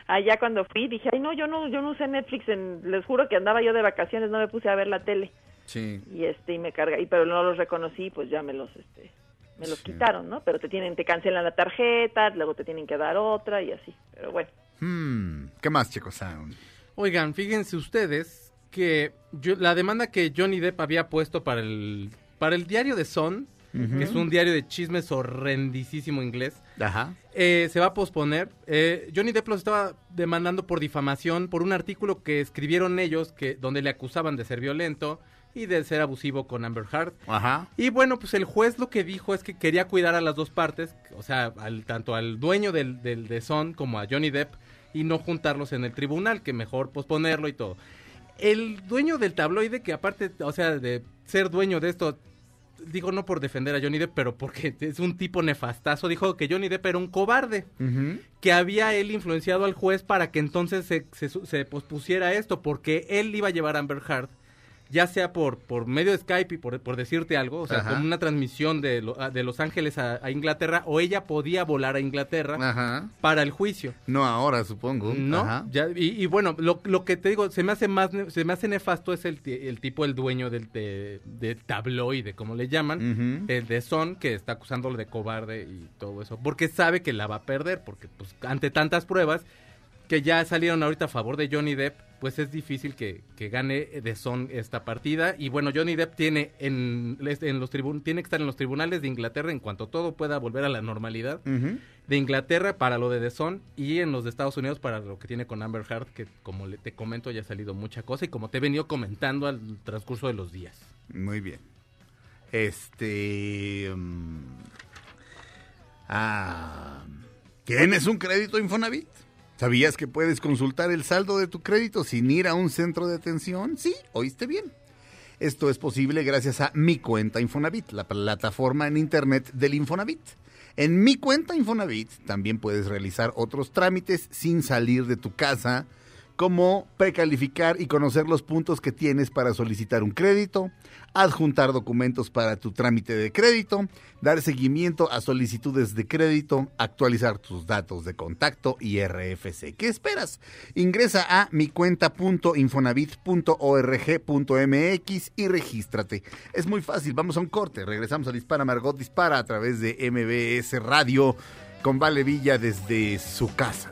allá cuando fui dije, ay no, yo no, yo no usé Netflix, en, les juro que andaba yo de vacaciones, no me puse a ver la tele Sí. y este y me carga, y pero no los reconocí, pues ya me los, este, me los quitaron, ¿no? Pero te tienen, te cancelan la tarjeta, luego te tienen que dar otra y así, pero bueno. Hmm, ¿Qué más, Chico Sound? Oigan, fíjense ustedes que yo- la demanda que Johnny Depp había puesto para el, para el diario de Que es un diario de chismes horrendísimo inglés, Ajá. eh, se va a posponer. Eh, Johnny Depp los estaba demandando por difamación por un artículo que escribieron ellos que donde le acusaban de ser violento y de ser abusivo con Amber Heard. Ajá. Y bueno, pues el juez lo que dijo es que quería cuidar a las dos partes, o sea, al, tanto al dueño del, del de Son como a Johnny Depp, y no juntarlos en el tribunal, que mejor posponerlo y todo. El dueño del tabloide, que aparte, o sea, de ser dueño de esto, digo no por defender a Johnny Depp, pero porque [laughs] es un tipo nefastazo, dijo que Johnny Depp era un cobarde que había él influenciado al juez para que entonces se, se, se pospusiera esto, porque él iba a llevar a Amber Heard, ya sea por, por medio de Skype y por, por decirte algo, o sea, Ajá. como una transmisión de, lo- a- de Los Ángeles a, a Inglaterra, o ella podía volar a Inglaterra Ajá. para el juicio. No ahora, supongo. No, ya, y, y bueno, lo, lo que te digo, se me hace más, se me hace nefasto es el, el tipo, el dueño del de, de tabloide, como le llaman, el de Son, que está acusándolo de cobarde y todo eso, porque sabe que la va a perder, porque pues ante tantas pruebas que ya salieron ahorita a favor de Johnny Depp, pues es difícil que, que gane de Son esta partida. Y bueno, Johnny Depp tiene en, en los tribun tiene que estar en los tribunales de Inglaterra en cuanto todo pueda volver a la normalidad de Inglaterra para lo de The Sun y en los de Estados Unidos para lo que tiene con Amber Heard, que como le- te comento ya ha salido mucha cosa y como te he venido comentando al transcurso de los días. Muy bien. Este. mm, ah, ¿Tienes un crédito Infonavit? ¿Sabías que puedes consultar el saldo de tu crédito sin ir a un centro de atención? Sí, oíste bien. Esto es posible gracias a Mi Cuenta Infonavit, la plataforma en Internet del Infonavit. En Mi Cuenta Infonavit también puedes realizar otros trámites sin salir de tu casa, como precalificar y conocer los puntos que tienes para solicitar un crédito, adjuntar documentos para tu trámite de crédito, dar seguimiento a solicitudes de crédito, actualizar tus datos de contacto y RFC. ¿Qué esperas? Ingresa a micuenta.infonavit.org.mx y regístrate. Es muy fácil, vamos a un corte. Regresamos a Dispara Margot Dispara a través de MBS Radio con Vale Villa desde su casa.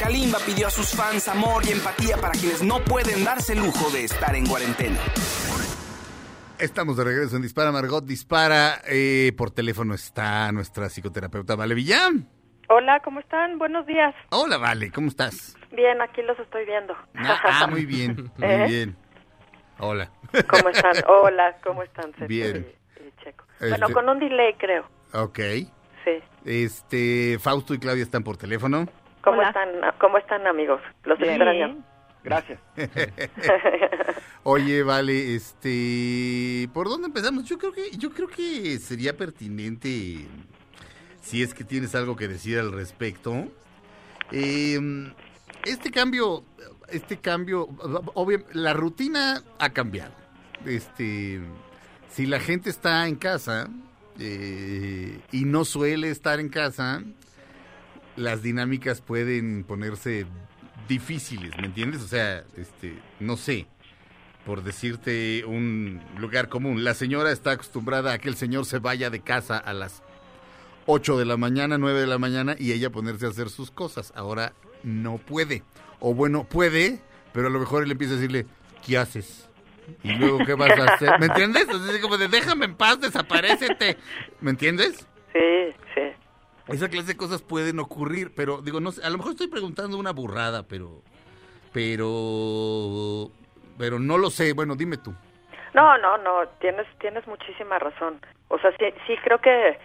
Kalimba pidió a sus fans amor y empatía para quienes no pueden darse el lujo de estar en cuarentena. Estamos de regreso en Dispara Margot Dispara. Eh, por teléfono está nuestra psicoterapeuta Vale Villán. Hola, ¿cómo están? Buenos días. Hola Vale, ¿cómo estás? Bien, aquí los estoy viendo. Ah, ah, muy bien, [laughs] muy ¿Eh? bien. Hola. ¿Cómo están? [laughs] Hola, ¿cómo están? Sergio Bien. y- y Checo. Este- Bueno, con un delay, creo. Ok. Sí. Este, Fausto y Claudia están por teléfono. ¿Cómo están, cómo están, amigos? Los Bien. extraño. Gracias. [laughs] Oye, vale, este, ¿por dónde empezamos? Yo creo que, yo creo que sería pertinente, si es que tienes algo que decir al respecto. Eh, este cambio, este cambio, obvio, la rutina ha cambiado. Este, si la gente está en casa eh, y no suele estar en casa, las dinámicas pueden ponerse difíciles, ¿me entiendes? O sea, este, no sé, por decirte un lugar común, la señora está acostumbrada a que el señor se vaya de casa a las 8 de la mañana, 9 de la mañana y ella ponerse a hacer sus cosas. Ahora no puede. O bueno, puede, pero a lo mejor él empieza a decirle, ¿qué haces? Y luego, ¿qué vas a hacer? ¿Me entiendes? Entonces, es como de, déjame en paz, desaparecete. ¿Me entiendes? Sí, sí. Esa clase de cosas pueden ocurrir, pero digo, no sé, a lo mejor estoy preguntando una burrada, pero, pero, pero no lo sé. Bueno, dime tú. No, no, no, tienes, tienes muchísima razón. O sea, sí, sí creo que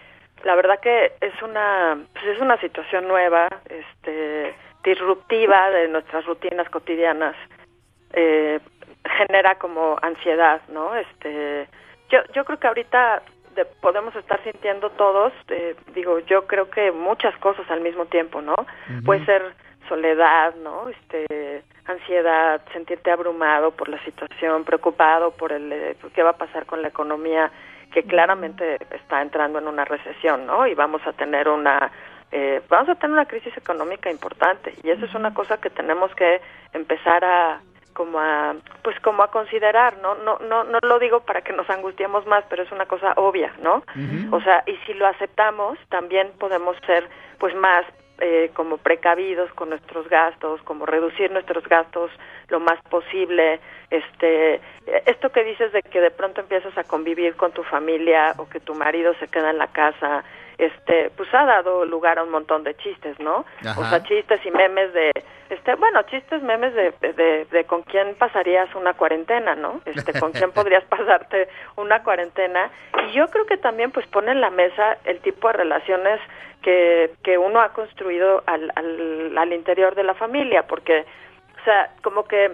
la verdad que es una, pues es una situación nueva, este, disruptiva de nuestras rutinas cotidianas. Eh, genera como ansiedad, ¿no? Este, yo, yo creo que ahorita de- podemos estar sintiendo todos, eh, digo, yo creo que muchas cosas al mismo tiempo, ¿no? Puede ser soledad, ¿no? Este, ansiedad, sentirte abrumado por la situación, preocupado por el eh, qué va a pasar con la economía que claramente está entrando en una recesión, ¿no? Y vamos a tener una eh, vamos a tener una crisis económica importante y eso es una cosa que tenemos que empezar a como a pues como a considerar no no no no lo digo para que nos angustiemos más pero es una cosa obvia no o sea y si lo aceptamos también podemos ser pues más eh, como precavidos con nuestros gastos como reducir nuestros gastos lo más posible. Este esto que dices de que de pronto empiezas a convivir con tu familia o que tu marido se queda en la casa este pues ha dado lugar a un montón de chistes no Ajá. o sea chistes y memes de este bueno chistes memes de, de, de con quién pasarías una cuarentena no este con quién [laughs] podrías pasarte una cuarentena. Y yo creo que también pues pone en la mesa el tipo de relaciones que, que uno ha construido al, al, al interior de la familia porque o sea como que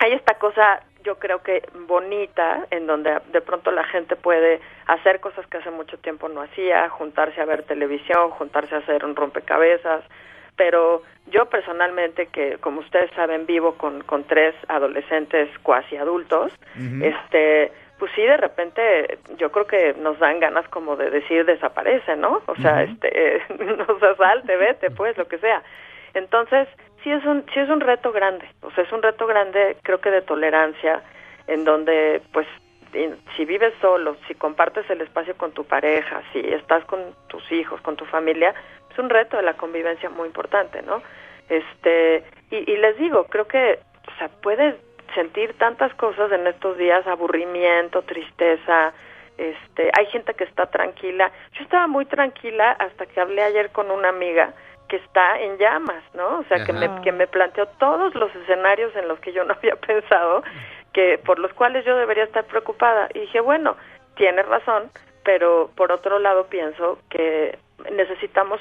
hay esta cosa yo creo que bonita en donde de pronto la gente puede hacer cosas que hace mucho tiempo no hacía, juntarse a ver televisión, juntarse a hacer un rompecabezas, pero yo personalmente que como ustedes saben vivo con, con tres adolescentes cuasi adultos, este pues sí de repente yo creo que nos dan ganas como de decir desaparece, ¿no? O sea, Ujú. este [laughs] nos asalte, vete, pues lo que sea. Entonces, sí es un sí es un reto grande, o sea, es un reto grande creo que de tolerancia en donde pues si vives solo, si compartes el espacio con tu pareja, si estás con tus hijos, con tu familia, es un reto de la convivencia muy importante, ¿no? Este, y, y les digo, creo que, o sea, puedes sentir tantas cosas en estos días, aburrimiento, tristeza, este, hay gente que está tranquila. Yo estaba muy tranquila hasta que hablé ayer con una amiga que está en llamas, ¿no? O sea, que me, que me planteó todos los escenarios en los que yo no [laughs] había pensado, que por los cuales yo debería estar preocupada. Y dije, bueno, tienes razón, pero por otro lado pienso que necesitamos,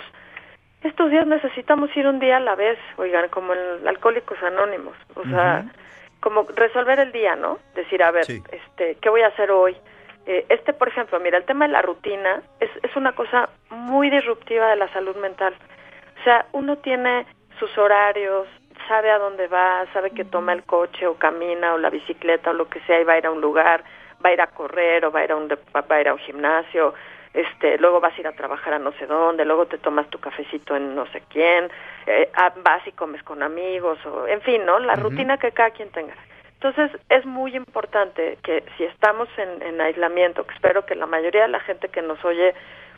estos días necesitamos ir un día a la vez, oigan, como en Alcohólicos Anónimos, o sea, como resolver el día, ¿no? Decir, a ver, Sí. este, ¿qué voy a hacer hoy? Eh, este, por ejemplo, mira, el tema de la rutina es, es una cosa muy disruptiva de la salud mental. O sea, uno tiene sus horarios, sabe a dónde va, sabe que toma el coche o camina o la bicicleta o lo que sea y va a ir a un lugar, va a ir a correr o va a ir a un, va a, ir a un gimnasio, este, luego vas a ir a trabajar a no sé dónde, luego te tomas tu cafecito en no sé quién, eh, ah, vas y comes con amigos, o en fin, ¿no? La rutina que cada quien tenga. Entonces, es muy importante que si estamos en, en aislamiento, que espero que la mayoría de la gente que nos oye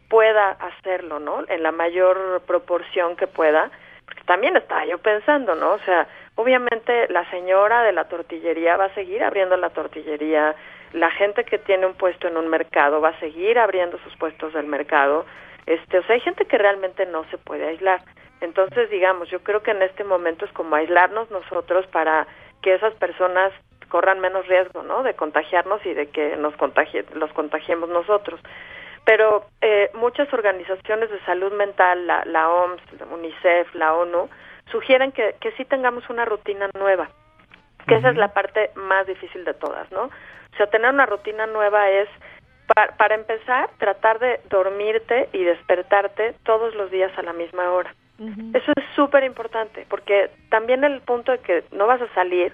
pueda hacerlo, ¿no? En la mayor proporción que pueda, porque también estaba yo pensando, ¿no? O sea, obviamente la señora de la tortillería va a seguir abriendo la tortillería, la gente que tiene un puesto en un mercado va a seguir abriendo sus puestos del mercado, este, o sea, hay gente que realmente no se puede aislar. Entonces, digamos, yo creo que en este momento es como aislarnos nosotros para que esas personas corran menos riesgo, ¿no? De contagiarnos y de que nos contagie, los contagiemos nosotros. Pero eh, muchas organizaciones de salud mental, la, la OMS, la UNICEF, la ONU, sugieren que, que sí tengamos una rutina nueva, que esa es la parte más difícil de todas, ¿no? O sea, tener una rutina nueva es, pa- para empezar, tratar de dormirte y despertarte todos los días a la misma hora. Eso es súper importante, porque también el punto de que no vas a salir,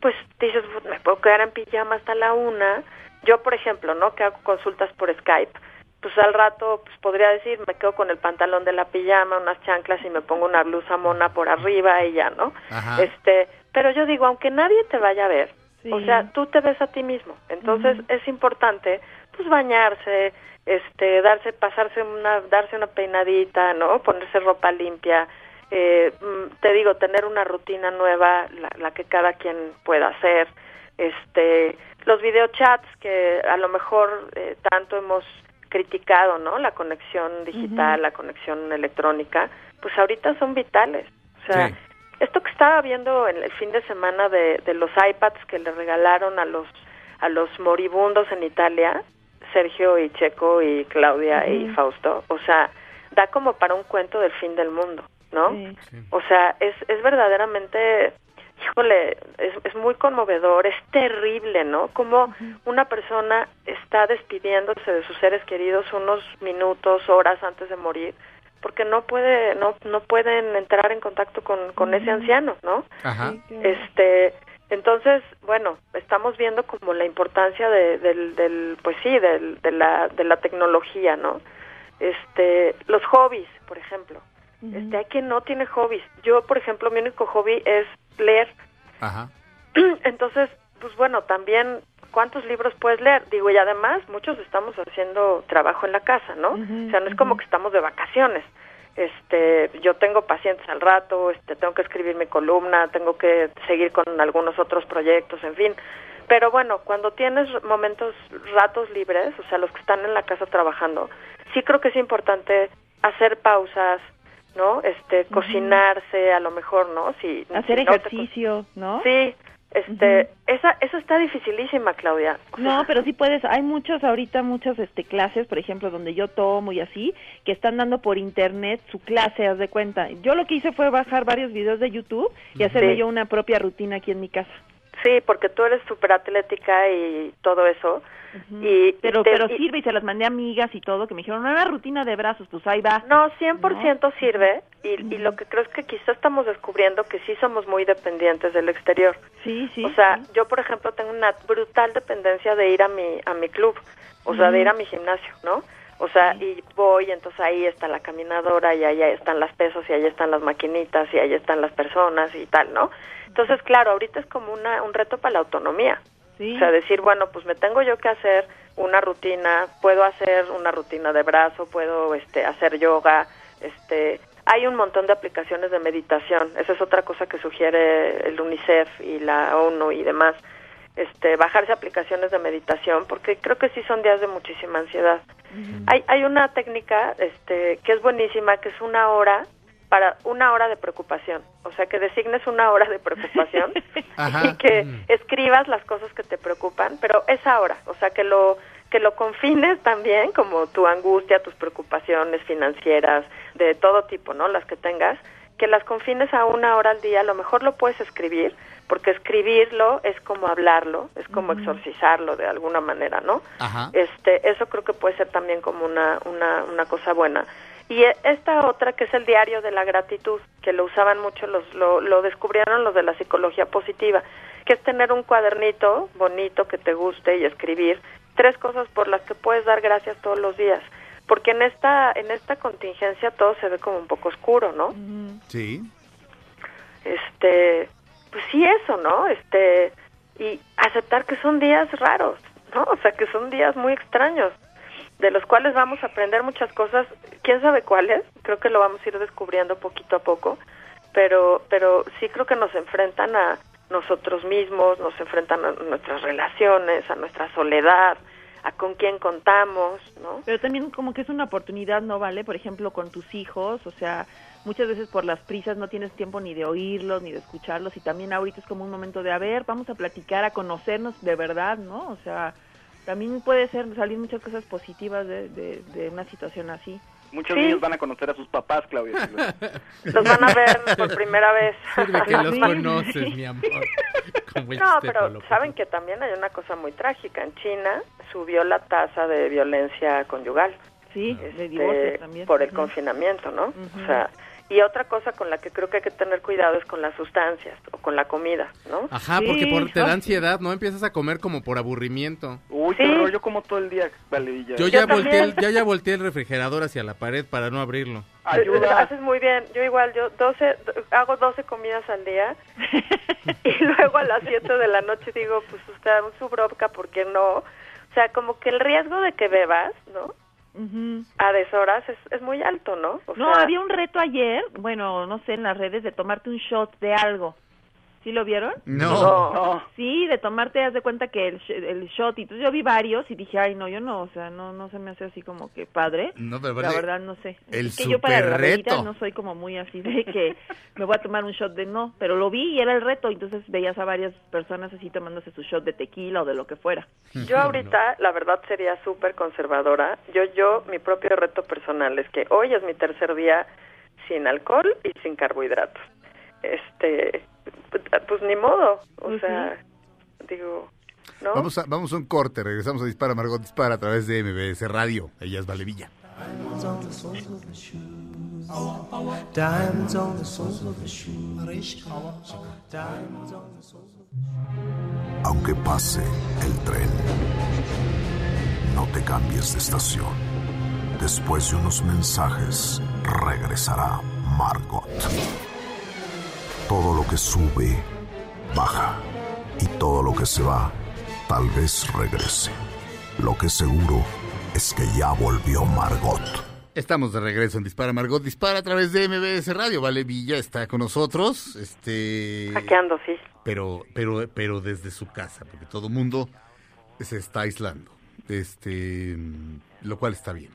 pues dices, "Pues, me puedo quedar en pijama hasta la una. Yo, por ejemplo, ¿no? Que hago consultas por Skype, pues al rato pues podría decir, me quedo con el pantalón de la pijama, unas chanclas y me pongo una blusa mona por arriba y ya, ¿no? Ajá. Este, pero yo digo, aunque nadie te vaya a ver, Sí. o sea, tú te ves a ti mismo. Entonces es importante, pues bañarse, este, darse, pasarse una, darse una peinadita, ¿no? Ponerse ropa limpia. Eh, mm, te digo, tener una rutina nueva, la, la que cada quien pueda hacer. Este, los videochats que a lo mejor eh, tanto hemos criticado, ¿no? La conexión digital, la conexión electrónica, pues ahorita son vitales. O sea, Sí. esto que estaba viendo en el fin de semana de, de los iPads que le regalaron a los a los moribundos en Italia, Sergio y Checo y Claudia y. Fausto, o sea, da como para un cuento del fin del mundo, ¿no? O sea, es, es verdaderamente, híjole, es, es muy conmovedor, es terrible, ¿no? Como una persona está despidiéndose de sus seres queridos unos minutos, horas antes de morir, porque no puede, no, no pueden entrar en contacto con, con ese anciano, ¿no? Ajá. Este, entonces, bueno, estamos viendo como la importancia de, del, del, pues sí, del, de la, de la tecnología, ¿no? Este, los hobbies, por ejemplo. Este, hay quien no tiene hobbies. Yo, por ejemplo, mi único hobby es leer. Ajá. [clears throat] Entonces, pues bueno, también, ¿cuántos libros puedes leer? Digo, y además, muchos estamos haciendo trabajo en la casa, ¿no? o sea, no es como que estamos de vacaciones. Este, yo tengo pacientes al rato, este, tengo que escribir mi columna, tengo que seguir con algunos otros proyectos, en fin. Pero bueno, cuando tienes momentos, ratos libres, o sea, los que están en la casa trabajando, sí creo que es importante hacer pausas, ¿no? Este, cocinarse, a lo mejor, ¿no? Si Hacer si ejercicio, ¿no? Sí, este, esa, esa está dificilísima, Claudia. No, pero sí puedes. Hay muchos ahorita, muchas este, clases, por ejemplo, donde yo tomo y así, que están dando por internet su clase, haz de cuenta. Yo lo que hice fue bajar varios videos de YouTube y hacerme Sí. yo una propia rutina aquí en mi casa. Sí, porque tú eres súper atlética y todo eso. Y Pero, te- pero sirve y se las mandé a amigas y todo, que me dijeron, una rutina de brazos, pues ahí va. No, 100% sirve y, y lo que creo es que quizá estamos descubriendo que sí somos muy dependientes del exterior. Sí, sí. O sea, yo por ejemplo tengo una brutal dependencia de ir a mi a mi club, o sea, de ir a mi gimnasio, ¿no? O sea, y voy, entonces ahí está la caminadora y ahí están las pesos y ahí están las maquinitas y ahí están las personas y tal, ¿no? Entonces, claro, ahorita es como una, un reto para la autonomía. Sí. O sea, decir, bueno, pues me tengo yo que hacer una rutina, puedo hacer una rutina de brazo, puedo este, hacer yoga, este, hay un montón de aplicaciones de meditación, esa es otra cosa que sugiere el UNICEF y la ONU y demás, este, bajarse aplicaciones de meditación, porque creo que sí son días de muchísima ansiedad. Hay, hay una técnica este, que es buenísima, que es una hora para una hora de preocupación, o sea, que designes una hora de preocupación [laughs] y que escribas las cosas que te preocupan, pero esa hora, o sea, que lo que lo confines también como tu angustia, tus preocupaciones financieras, de todo tipo, ¿no? Las que tengas, que las confines a una hora al día, a lo mejor lo puedes escribir, porque escribirlo es como hablarlo, es como exorcizarlo de alguna manera, ¿no? Ajá. Este, eso creo que puede ser también como una, una, una cosa buena. Y e- esta otra que es el diario de la gratitud, que lo usaban mucho, los, lo, lo descubrieron los de la psicología positiva, que es tener un cuadernito bonito que te guste y escribir tres cosas por las que puedes dar gracias todos los días. Porque en esta, en esta contingencia todo se ve como un poco oscuro, ¿no? Sí. este pues sí eso no este y aceptar que son días raros no o sea que son días muy extraños de los cuales vamos a aprender muchas cosas quién sabe cuáles creo que lo vamos a ir descubriendo poquito a poco pero pero sí creo que nos enfrentan a nosotros mismos nos enfrentan a nuestras relaciones a nuestra soledad a con quién contamos no Pero también como que es una oportunidad, ¿no vale? Por ejemplo, con tus hijos, o sea, muchas veces por las prisas no tienes tiempo ni de oírlos, ni de escucharlos, y también ahorita es como un momento de, a ver, vamos a platicar, a conocernos de verdad, ¿no? O sea, también puede ser salir muchas cosas positivas de, de, de una situación así. Muchos Sí. niños van a conocer a sus papás, Claudia. [laughs] Los van a ver por primera vez Sirve que los Sí. conoces, mi amor. [laughs] No, pero saben que también hay una cosa muy trágica. En China subió la tasa de violencia conyugal Sí, de este, divorcios también. por el confinamiento, ¿no? O sea, y otra cosa con la que creo que hay que tener cuidado es con las sustancias o con la comida, ¿no? Ajá, Sí, porque por, te da ansiedad, ¿no? Empiezas a comer como por aburrimiento. Uy, Sí. yo como todo el día, Valevilla. Yo, Yo ya volteé el, ya, ya volteé el refrigerador hacia la pared para no abrirlo. Ayuda. [laughs] Haces muy bien. Yo igual, yo 12, hago 12 comidas al día [laughs] y luego a las 7 de la noche digo, pues usted un su bronca, ¿por qué no? O sea, como que el riesgo de que bebas, ¿no? Ujú. A deshoras es, es muy alto, ¿no? O No, sea, había un reto ayer, bueno, no sé, en las redes de tomarte un shot de algo. ¿Sí lo vieron? No. No. Sí, de tomarte, haz de cuenta que el, sh- el shot, y entonces yo vi varios y dije, ay, no, yo no, o sea, no no se me hace así como que padre. No, pero La verdad, no sé. el es que yo para la reto. no soy como muy así de que [laughs] me voy a tomar un shot de no, pero lo vi y era el reto, entonces veías a varias personas así tomándose su shot de tequila o de lo que fuera. Yo ahorita, la verdad, sería súper conservadora. Yo, yo, mi propio reto personal es que hoy es mi tercer día sin alcohol y sin carbohidratos. Este, pues ni modo, o sea, digo, ¿no? Vamos a, vamos a un corte, regresamos a Dispara Margot Dispara a través de MBS Radio. Ella es Valevilla. Diamonds on the soles of the shoes. Diamonds on the soles of the shoes. Diamonds on the soles of the Aunque pase el tren, no te cambies de estación. Después de unos mensajes, regresará Margot. Todo lo que sube, baja. Y todo lo que se va, tal vez regrese. Lo que seguro es que ya volvió Margot. Estamos de regreso en Dispara Margot Dispara a través de MBS Radio. Vale Villa está con nosotros. Este. Aquí ando, sí. Pero, pero, pero desde su casa, porque todo el mundo se está aislando. Este, lo cual está bien.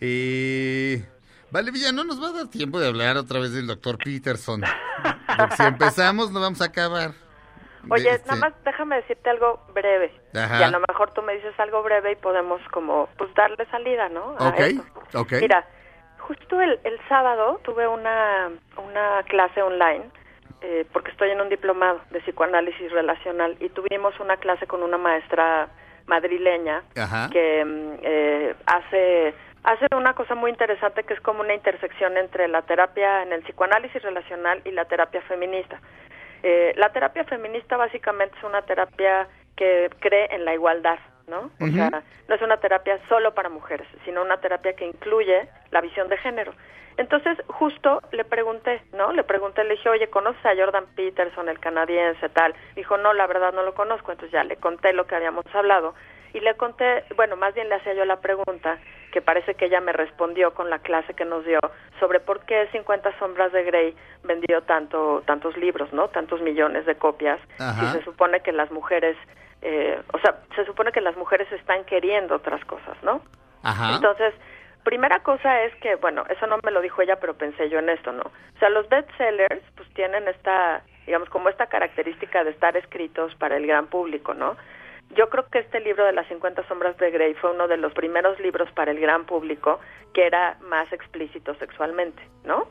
Eh, vale, Villa, no nos va a dar tiempo de hablar otra vez del doctor Peterson. Porque si empezamos, no vamos a acabar. Oye, Este, nada más déjame decirte algo breve. Ajá. Y a lo mejor tú me dices algo breve y podemos como pues darle salida, ¿no? A Ok, esto. ok. Mira, justo el, el sábado tuve una, una clase online eh, porque estoy en un diplomado de psicoanálisis relacional y tuvimos una clase con una maestra madrileña Ajá. que mm, eh, hace hace una cosa muy interesante que es como una intersección entre la terapia en el psicoanálisis relacional y la terapia feminista. Eh, la terapia feminista básicamente es una terapia que cree en la igualdad, ¿no? O sea, no es una terapia solo para mujeres, sino una terapia que incluye la visión de género. Entonces, justo le pregunté, ¿no? Le pregunté, le dije, oye, ¿conoces a Jordan Peterson, el canadiense, tal? Dijo, no, la verdad no lo conozco. Entonces ya le conté lo que habíamos hablado. Y le conté, bueno, más bien le hacía yo la pregunta, que parece que ella me respondió con la clase que nos dio, sobre por qué 50 sombras de Grey vendió tanto, tantos libros, ¿no? Tantos millones de copias. Ajá. Si se supone que las mujeres, eh, o sea, se supone que las mujeres están queriendo otras cosas, ¿no? Ajá. Entonces, primera cosa es que, bueno, eso no me lo dijo ella, pero pensé yo en esto, ¿no? O sea, los bestsellers, pues tienen esta, digamos, como esta característica de estar escritos para el gran público, ¿no? Yo creo que este libro de las 50 sombras de Grey fue uno de los primeros libros para el gran público que era más explícito sexualmente, ¿no?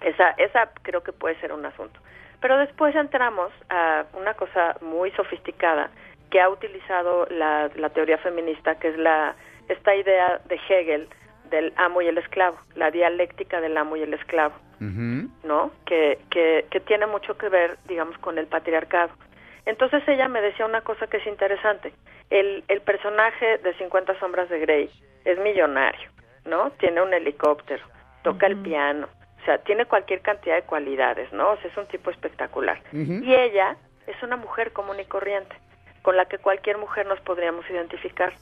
Esa, esa creo que puede ser un asunto. Pero después entramos a una cosa muy sofisticada que ha utilizado la, la teoría feminista, que es la esta idea de Hegel del amo y el esclavo, la dialéctica del amo y el esclavo, ¿no? Que, que, que tiene mucho que ver, digamos, con el patriarcado. Entonces ella me decía una cosa que es interesante. El, el personaje de 50 sombras de Grey es millonario, ¿no? Tiene un helicóptero, toca el piano, o sea, tiene cualquier cantidad de cualidades, ¿no? O sea, es un tipo espectacular. Y ella es una mujer común y corriente, con la que cualquier mujer nos podríamos identificar.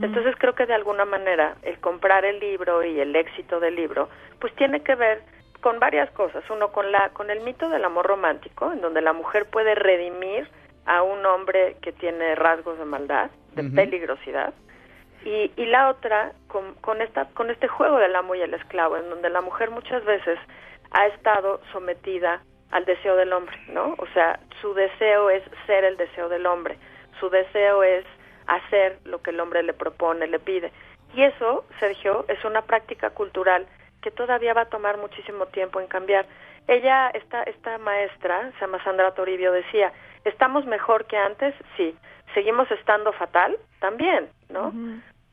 Entonces creo que de alguna manera el comprar el libro y el éxito del libro, pues tiene que ver con varias cosas. Uno con la con el mito del amor romántico, en donde la mujer puede redimir a un hombre que tiene rasgos de maldad, de peligrosidad, y, y la otra con, con esta con este juego del amo y el esclavo, en donde la mujer muchas veces ha estado sometida al deseo del hombre, ¿no? O sea, su deseo es ser el deseo del hombre, su deseo es hacer lo que el hombre le propone, le pide. Y eso, Sergio, es una práctica cultural que todavía va a tomar muchísimo tiempo en cambiar. Ella, esta, esta maestra, se llama Sandra Toribio, decía, ¿estamos mejor que antes? Sí. ¿Seguimos estando fatal? También, ¿no?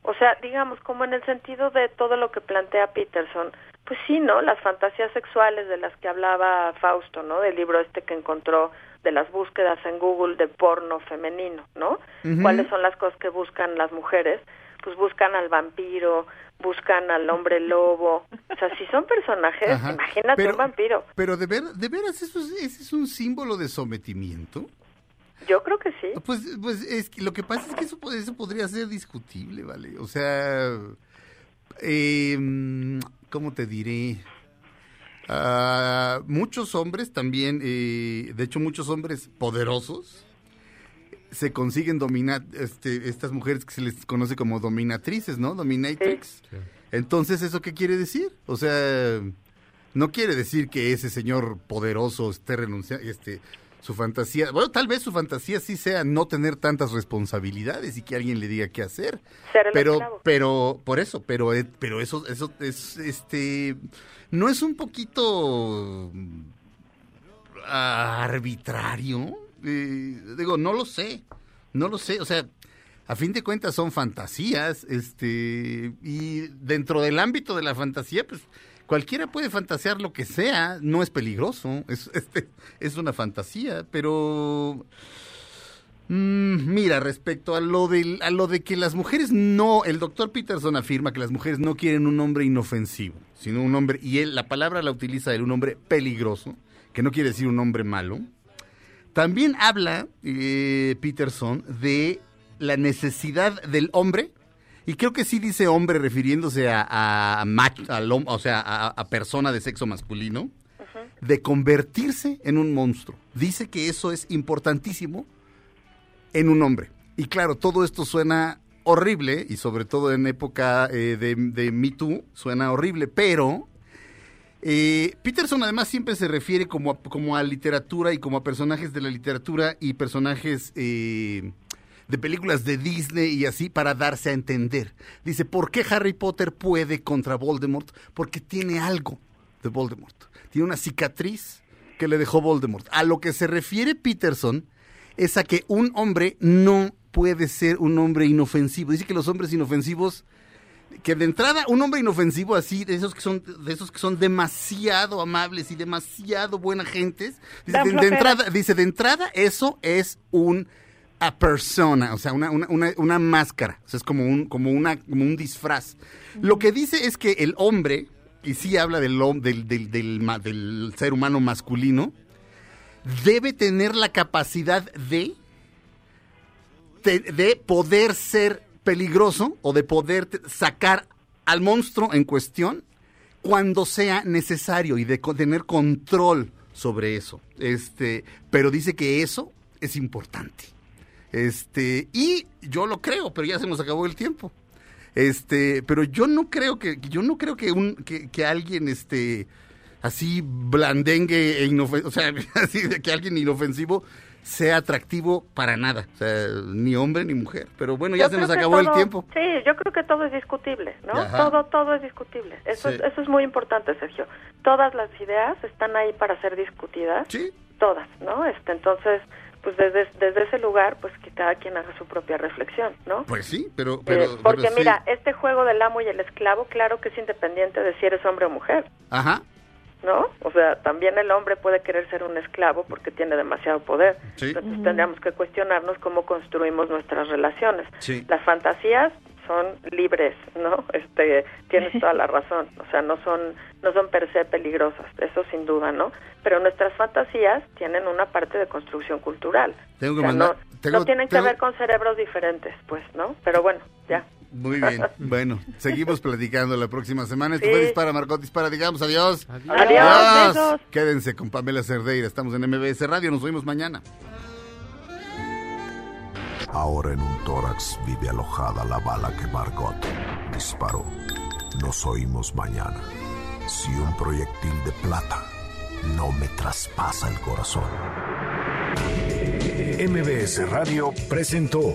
O sea, digamos, como en el sentido de todo lo que plantea Peterson, pues sí, ¿no? Las fantasías sexuales de las que hablaba Fausto, ¿no? Del libro este que encontró de las búsquedas en Google de porno femenino, ¿no? ¿Cuáles son las cosas que buscan las mujeres? Pues buscan al vampiro, buscan al hombre lobo. O sea, si son personajes, Ajá. imagínate Pero- un vampiro. Pero de, ver, de veras, eso es, ese es un símbolo de sometimiento. Yo creo que sí. Pues, pues es que lo que pasa es que eso, eso podría ser discutible, ¿vale? O sea, eh, ¿cómo te diré? Ah, muchos hombres también, eh, de hecho muchos hombres poderosos, se consiguen dominar, este, estas mujeres que se les conoce como dominatrices, ¿no? Dominatrix. Entonces, ¿eso qué quiere decir? O sea, no quiere decir que ese señor poderoso esté renunciando, este, su fantasía, bueno, tal vez su fantasía sí sea no tener tantas responsabilidades y que alguien le diga qué hacer. Ser el pero, esclavo. pero, por eso, pero, eh, pero eso, eso es, este, no es un poquito ah, arbitrario? Digo, no lo sé, no lo sé, o sea, a fin de cuentas son fantasías, este, y dentro del ámbito de la fantasía, pues cualquiera puede fantasear lo que sea, no es peligroso, es, [laughs] este, es una fantasía, pero... Mm, mira, respecto a lo, del, a lo de que las mujeres no, el doctor Peterson afirma que las mujeres no quieren un hombre inofensivo, sino un hombre, y él la palabra la utiliza él, un hombre peligroso, que no quiere decir un hombre malo. También habla eh, Peterson de la necesidad del hombre, y creo que sí dice hombre refiriéndose a, o sea, a, a persona de sexo masculino, de convertirse en un monstruo. Dice que eso es importantísimo en un hombre. Y claro, todo esto suena horrible, y sobre todo en época eh, de, de Me Too, suena horrible, pero eh, Peterson además siempre se refiere como a, literatura y como a personajes de la literatura y personajes eh, de películas de Disney y así para darse a entender. Dice, ¿por qué Harry Potter puede contra Voldemort? Porque tiene algo de Voldemort. Tiene una cicatriz que le dejó Voldemort. A lo que se refiere Peterson es a que un hombre no puede ser un hombre inofensivo. Dice que los hombres inofensivos que de entrada un hombre inofensivo así de esos que son de esos que son demasiado amables y demasiado buena gentes dice, de, entrada dice de entrada eso es un a persona o sea una, una, una, una máscara o sea es como un como una como un disfraz. Lo que dice es que el hombre y sí habla del del, del, del ser humano masculino debe tener la capacidad de de, de poder ser peligroso o de poder sacar al monstruo en cuestión cuando sea necesario y de tener control sobre eso. Este, pero dice que eso es importante. Este, y yo lo creo, pero ya se nos acabó el tiempo. Este, pero yo no creo que yo no creo que un que, que alguien este así blandengue e inofensivo, o sea, [laughs] así de que alguien inofensivo sea atractivo para nada, o sea, ni hombre ni mujer. Pero bueno, ya Yo se nos acabó el tiempo. Sí, yo creo que todo es discutible, ¿no? Ajá. Todo, todo es discutible. Eso, Sí. es, eso es muy importante, Sergio. Todas las ideas están ahí para ser discutidas. Sí. Todas, ¿no? Este, entonces, pues desde, desde ese lugar, pues que cada quien haga su propia reflexión, ¿no? Pues sí, pero pero, Eh, porque pero sí. mira, este juego del amo y el esclavo, claro que es independiente de si eres hombre o mujer, Ajá. ¿No? O sea, también el hombre puede querer ser un esclavo porque tiene demasiado poder. Sí. Entonces tendríamos que cuestionarnos cómo construimos nuestras relaciones. Sí. Las fantasías son libres, ¿no? Este, tienes [laughs] toda la razón. O sea, no son no son per se peligrosas, eso sin duda, ¿no? Pero nuestras fantasías tienen una parte de construcción cultural. Tengo que O sea, mandar- no, tengo- no tienen tengo- que ver con cerebros diferentes, pues, ¿no? Pero bueno, ya. Muy bien. [laughs] Bueno, seguimos platicando la próxima semana. Esto Sí. fue Dispara, Margot Dispara. Digamos adiós. Adiós, besos. Quédense con Pamela Cerdeira. Estamos en MBS Radio. Nos vemos mañana. Ahora en un tórax vive alojada la bala que Margot disparó. Nos oímos mañana. Si un proyectil de plata no me traspasa el corazón. MBS Radio presentó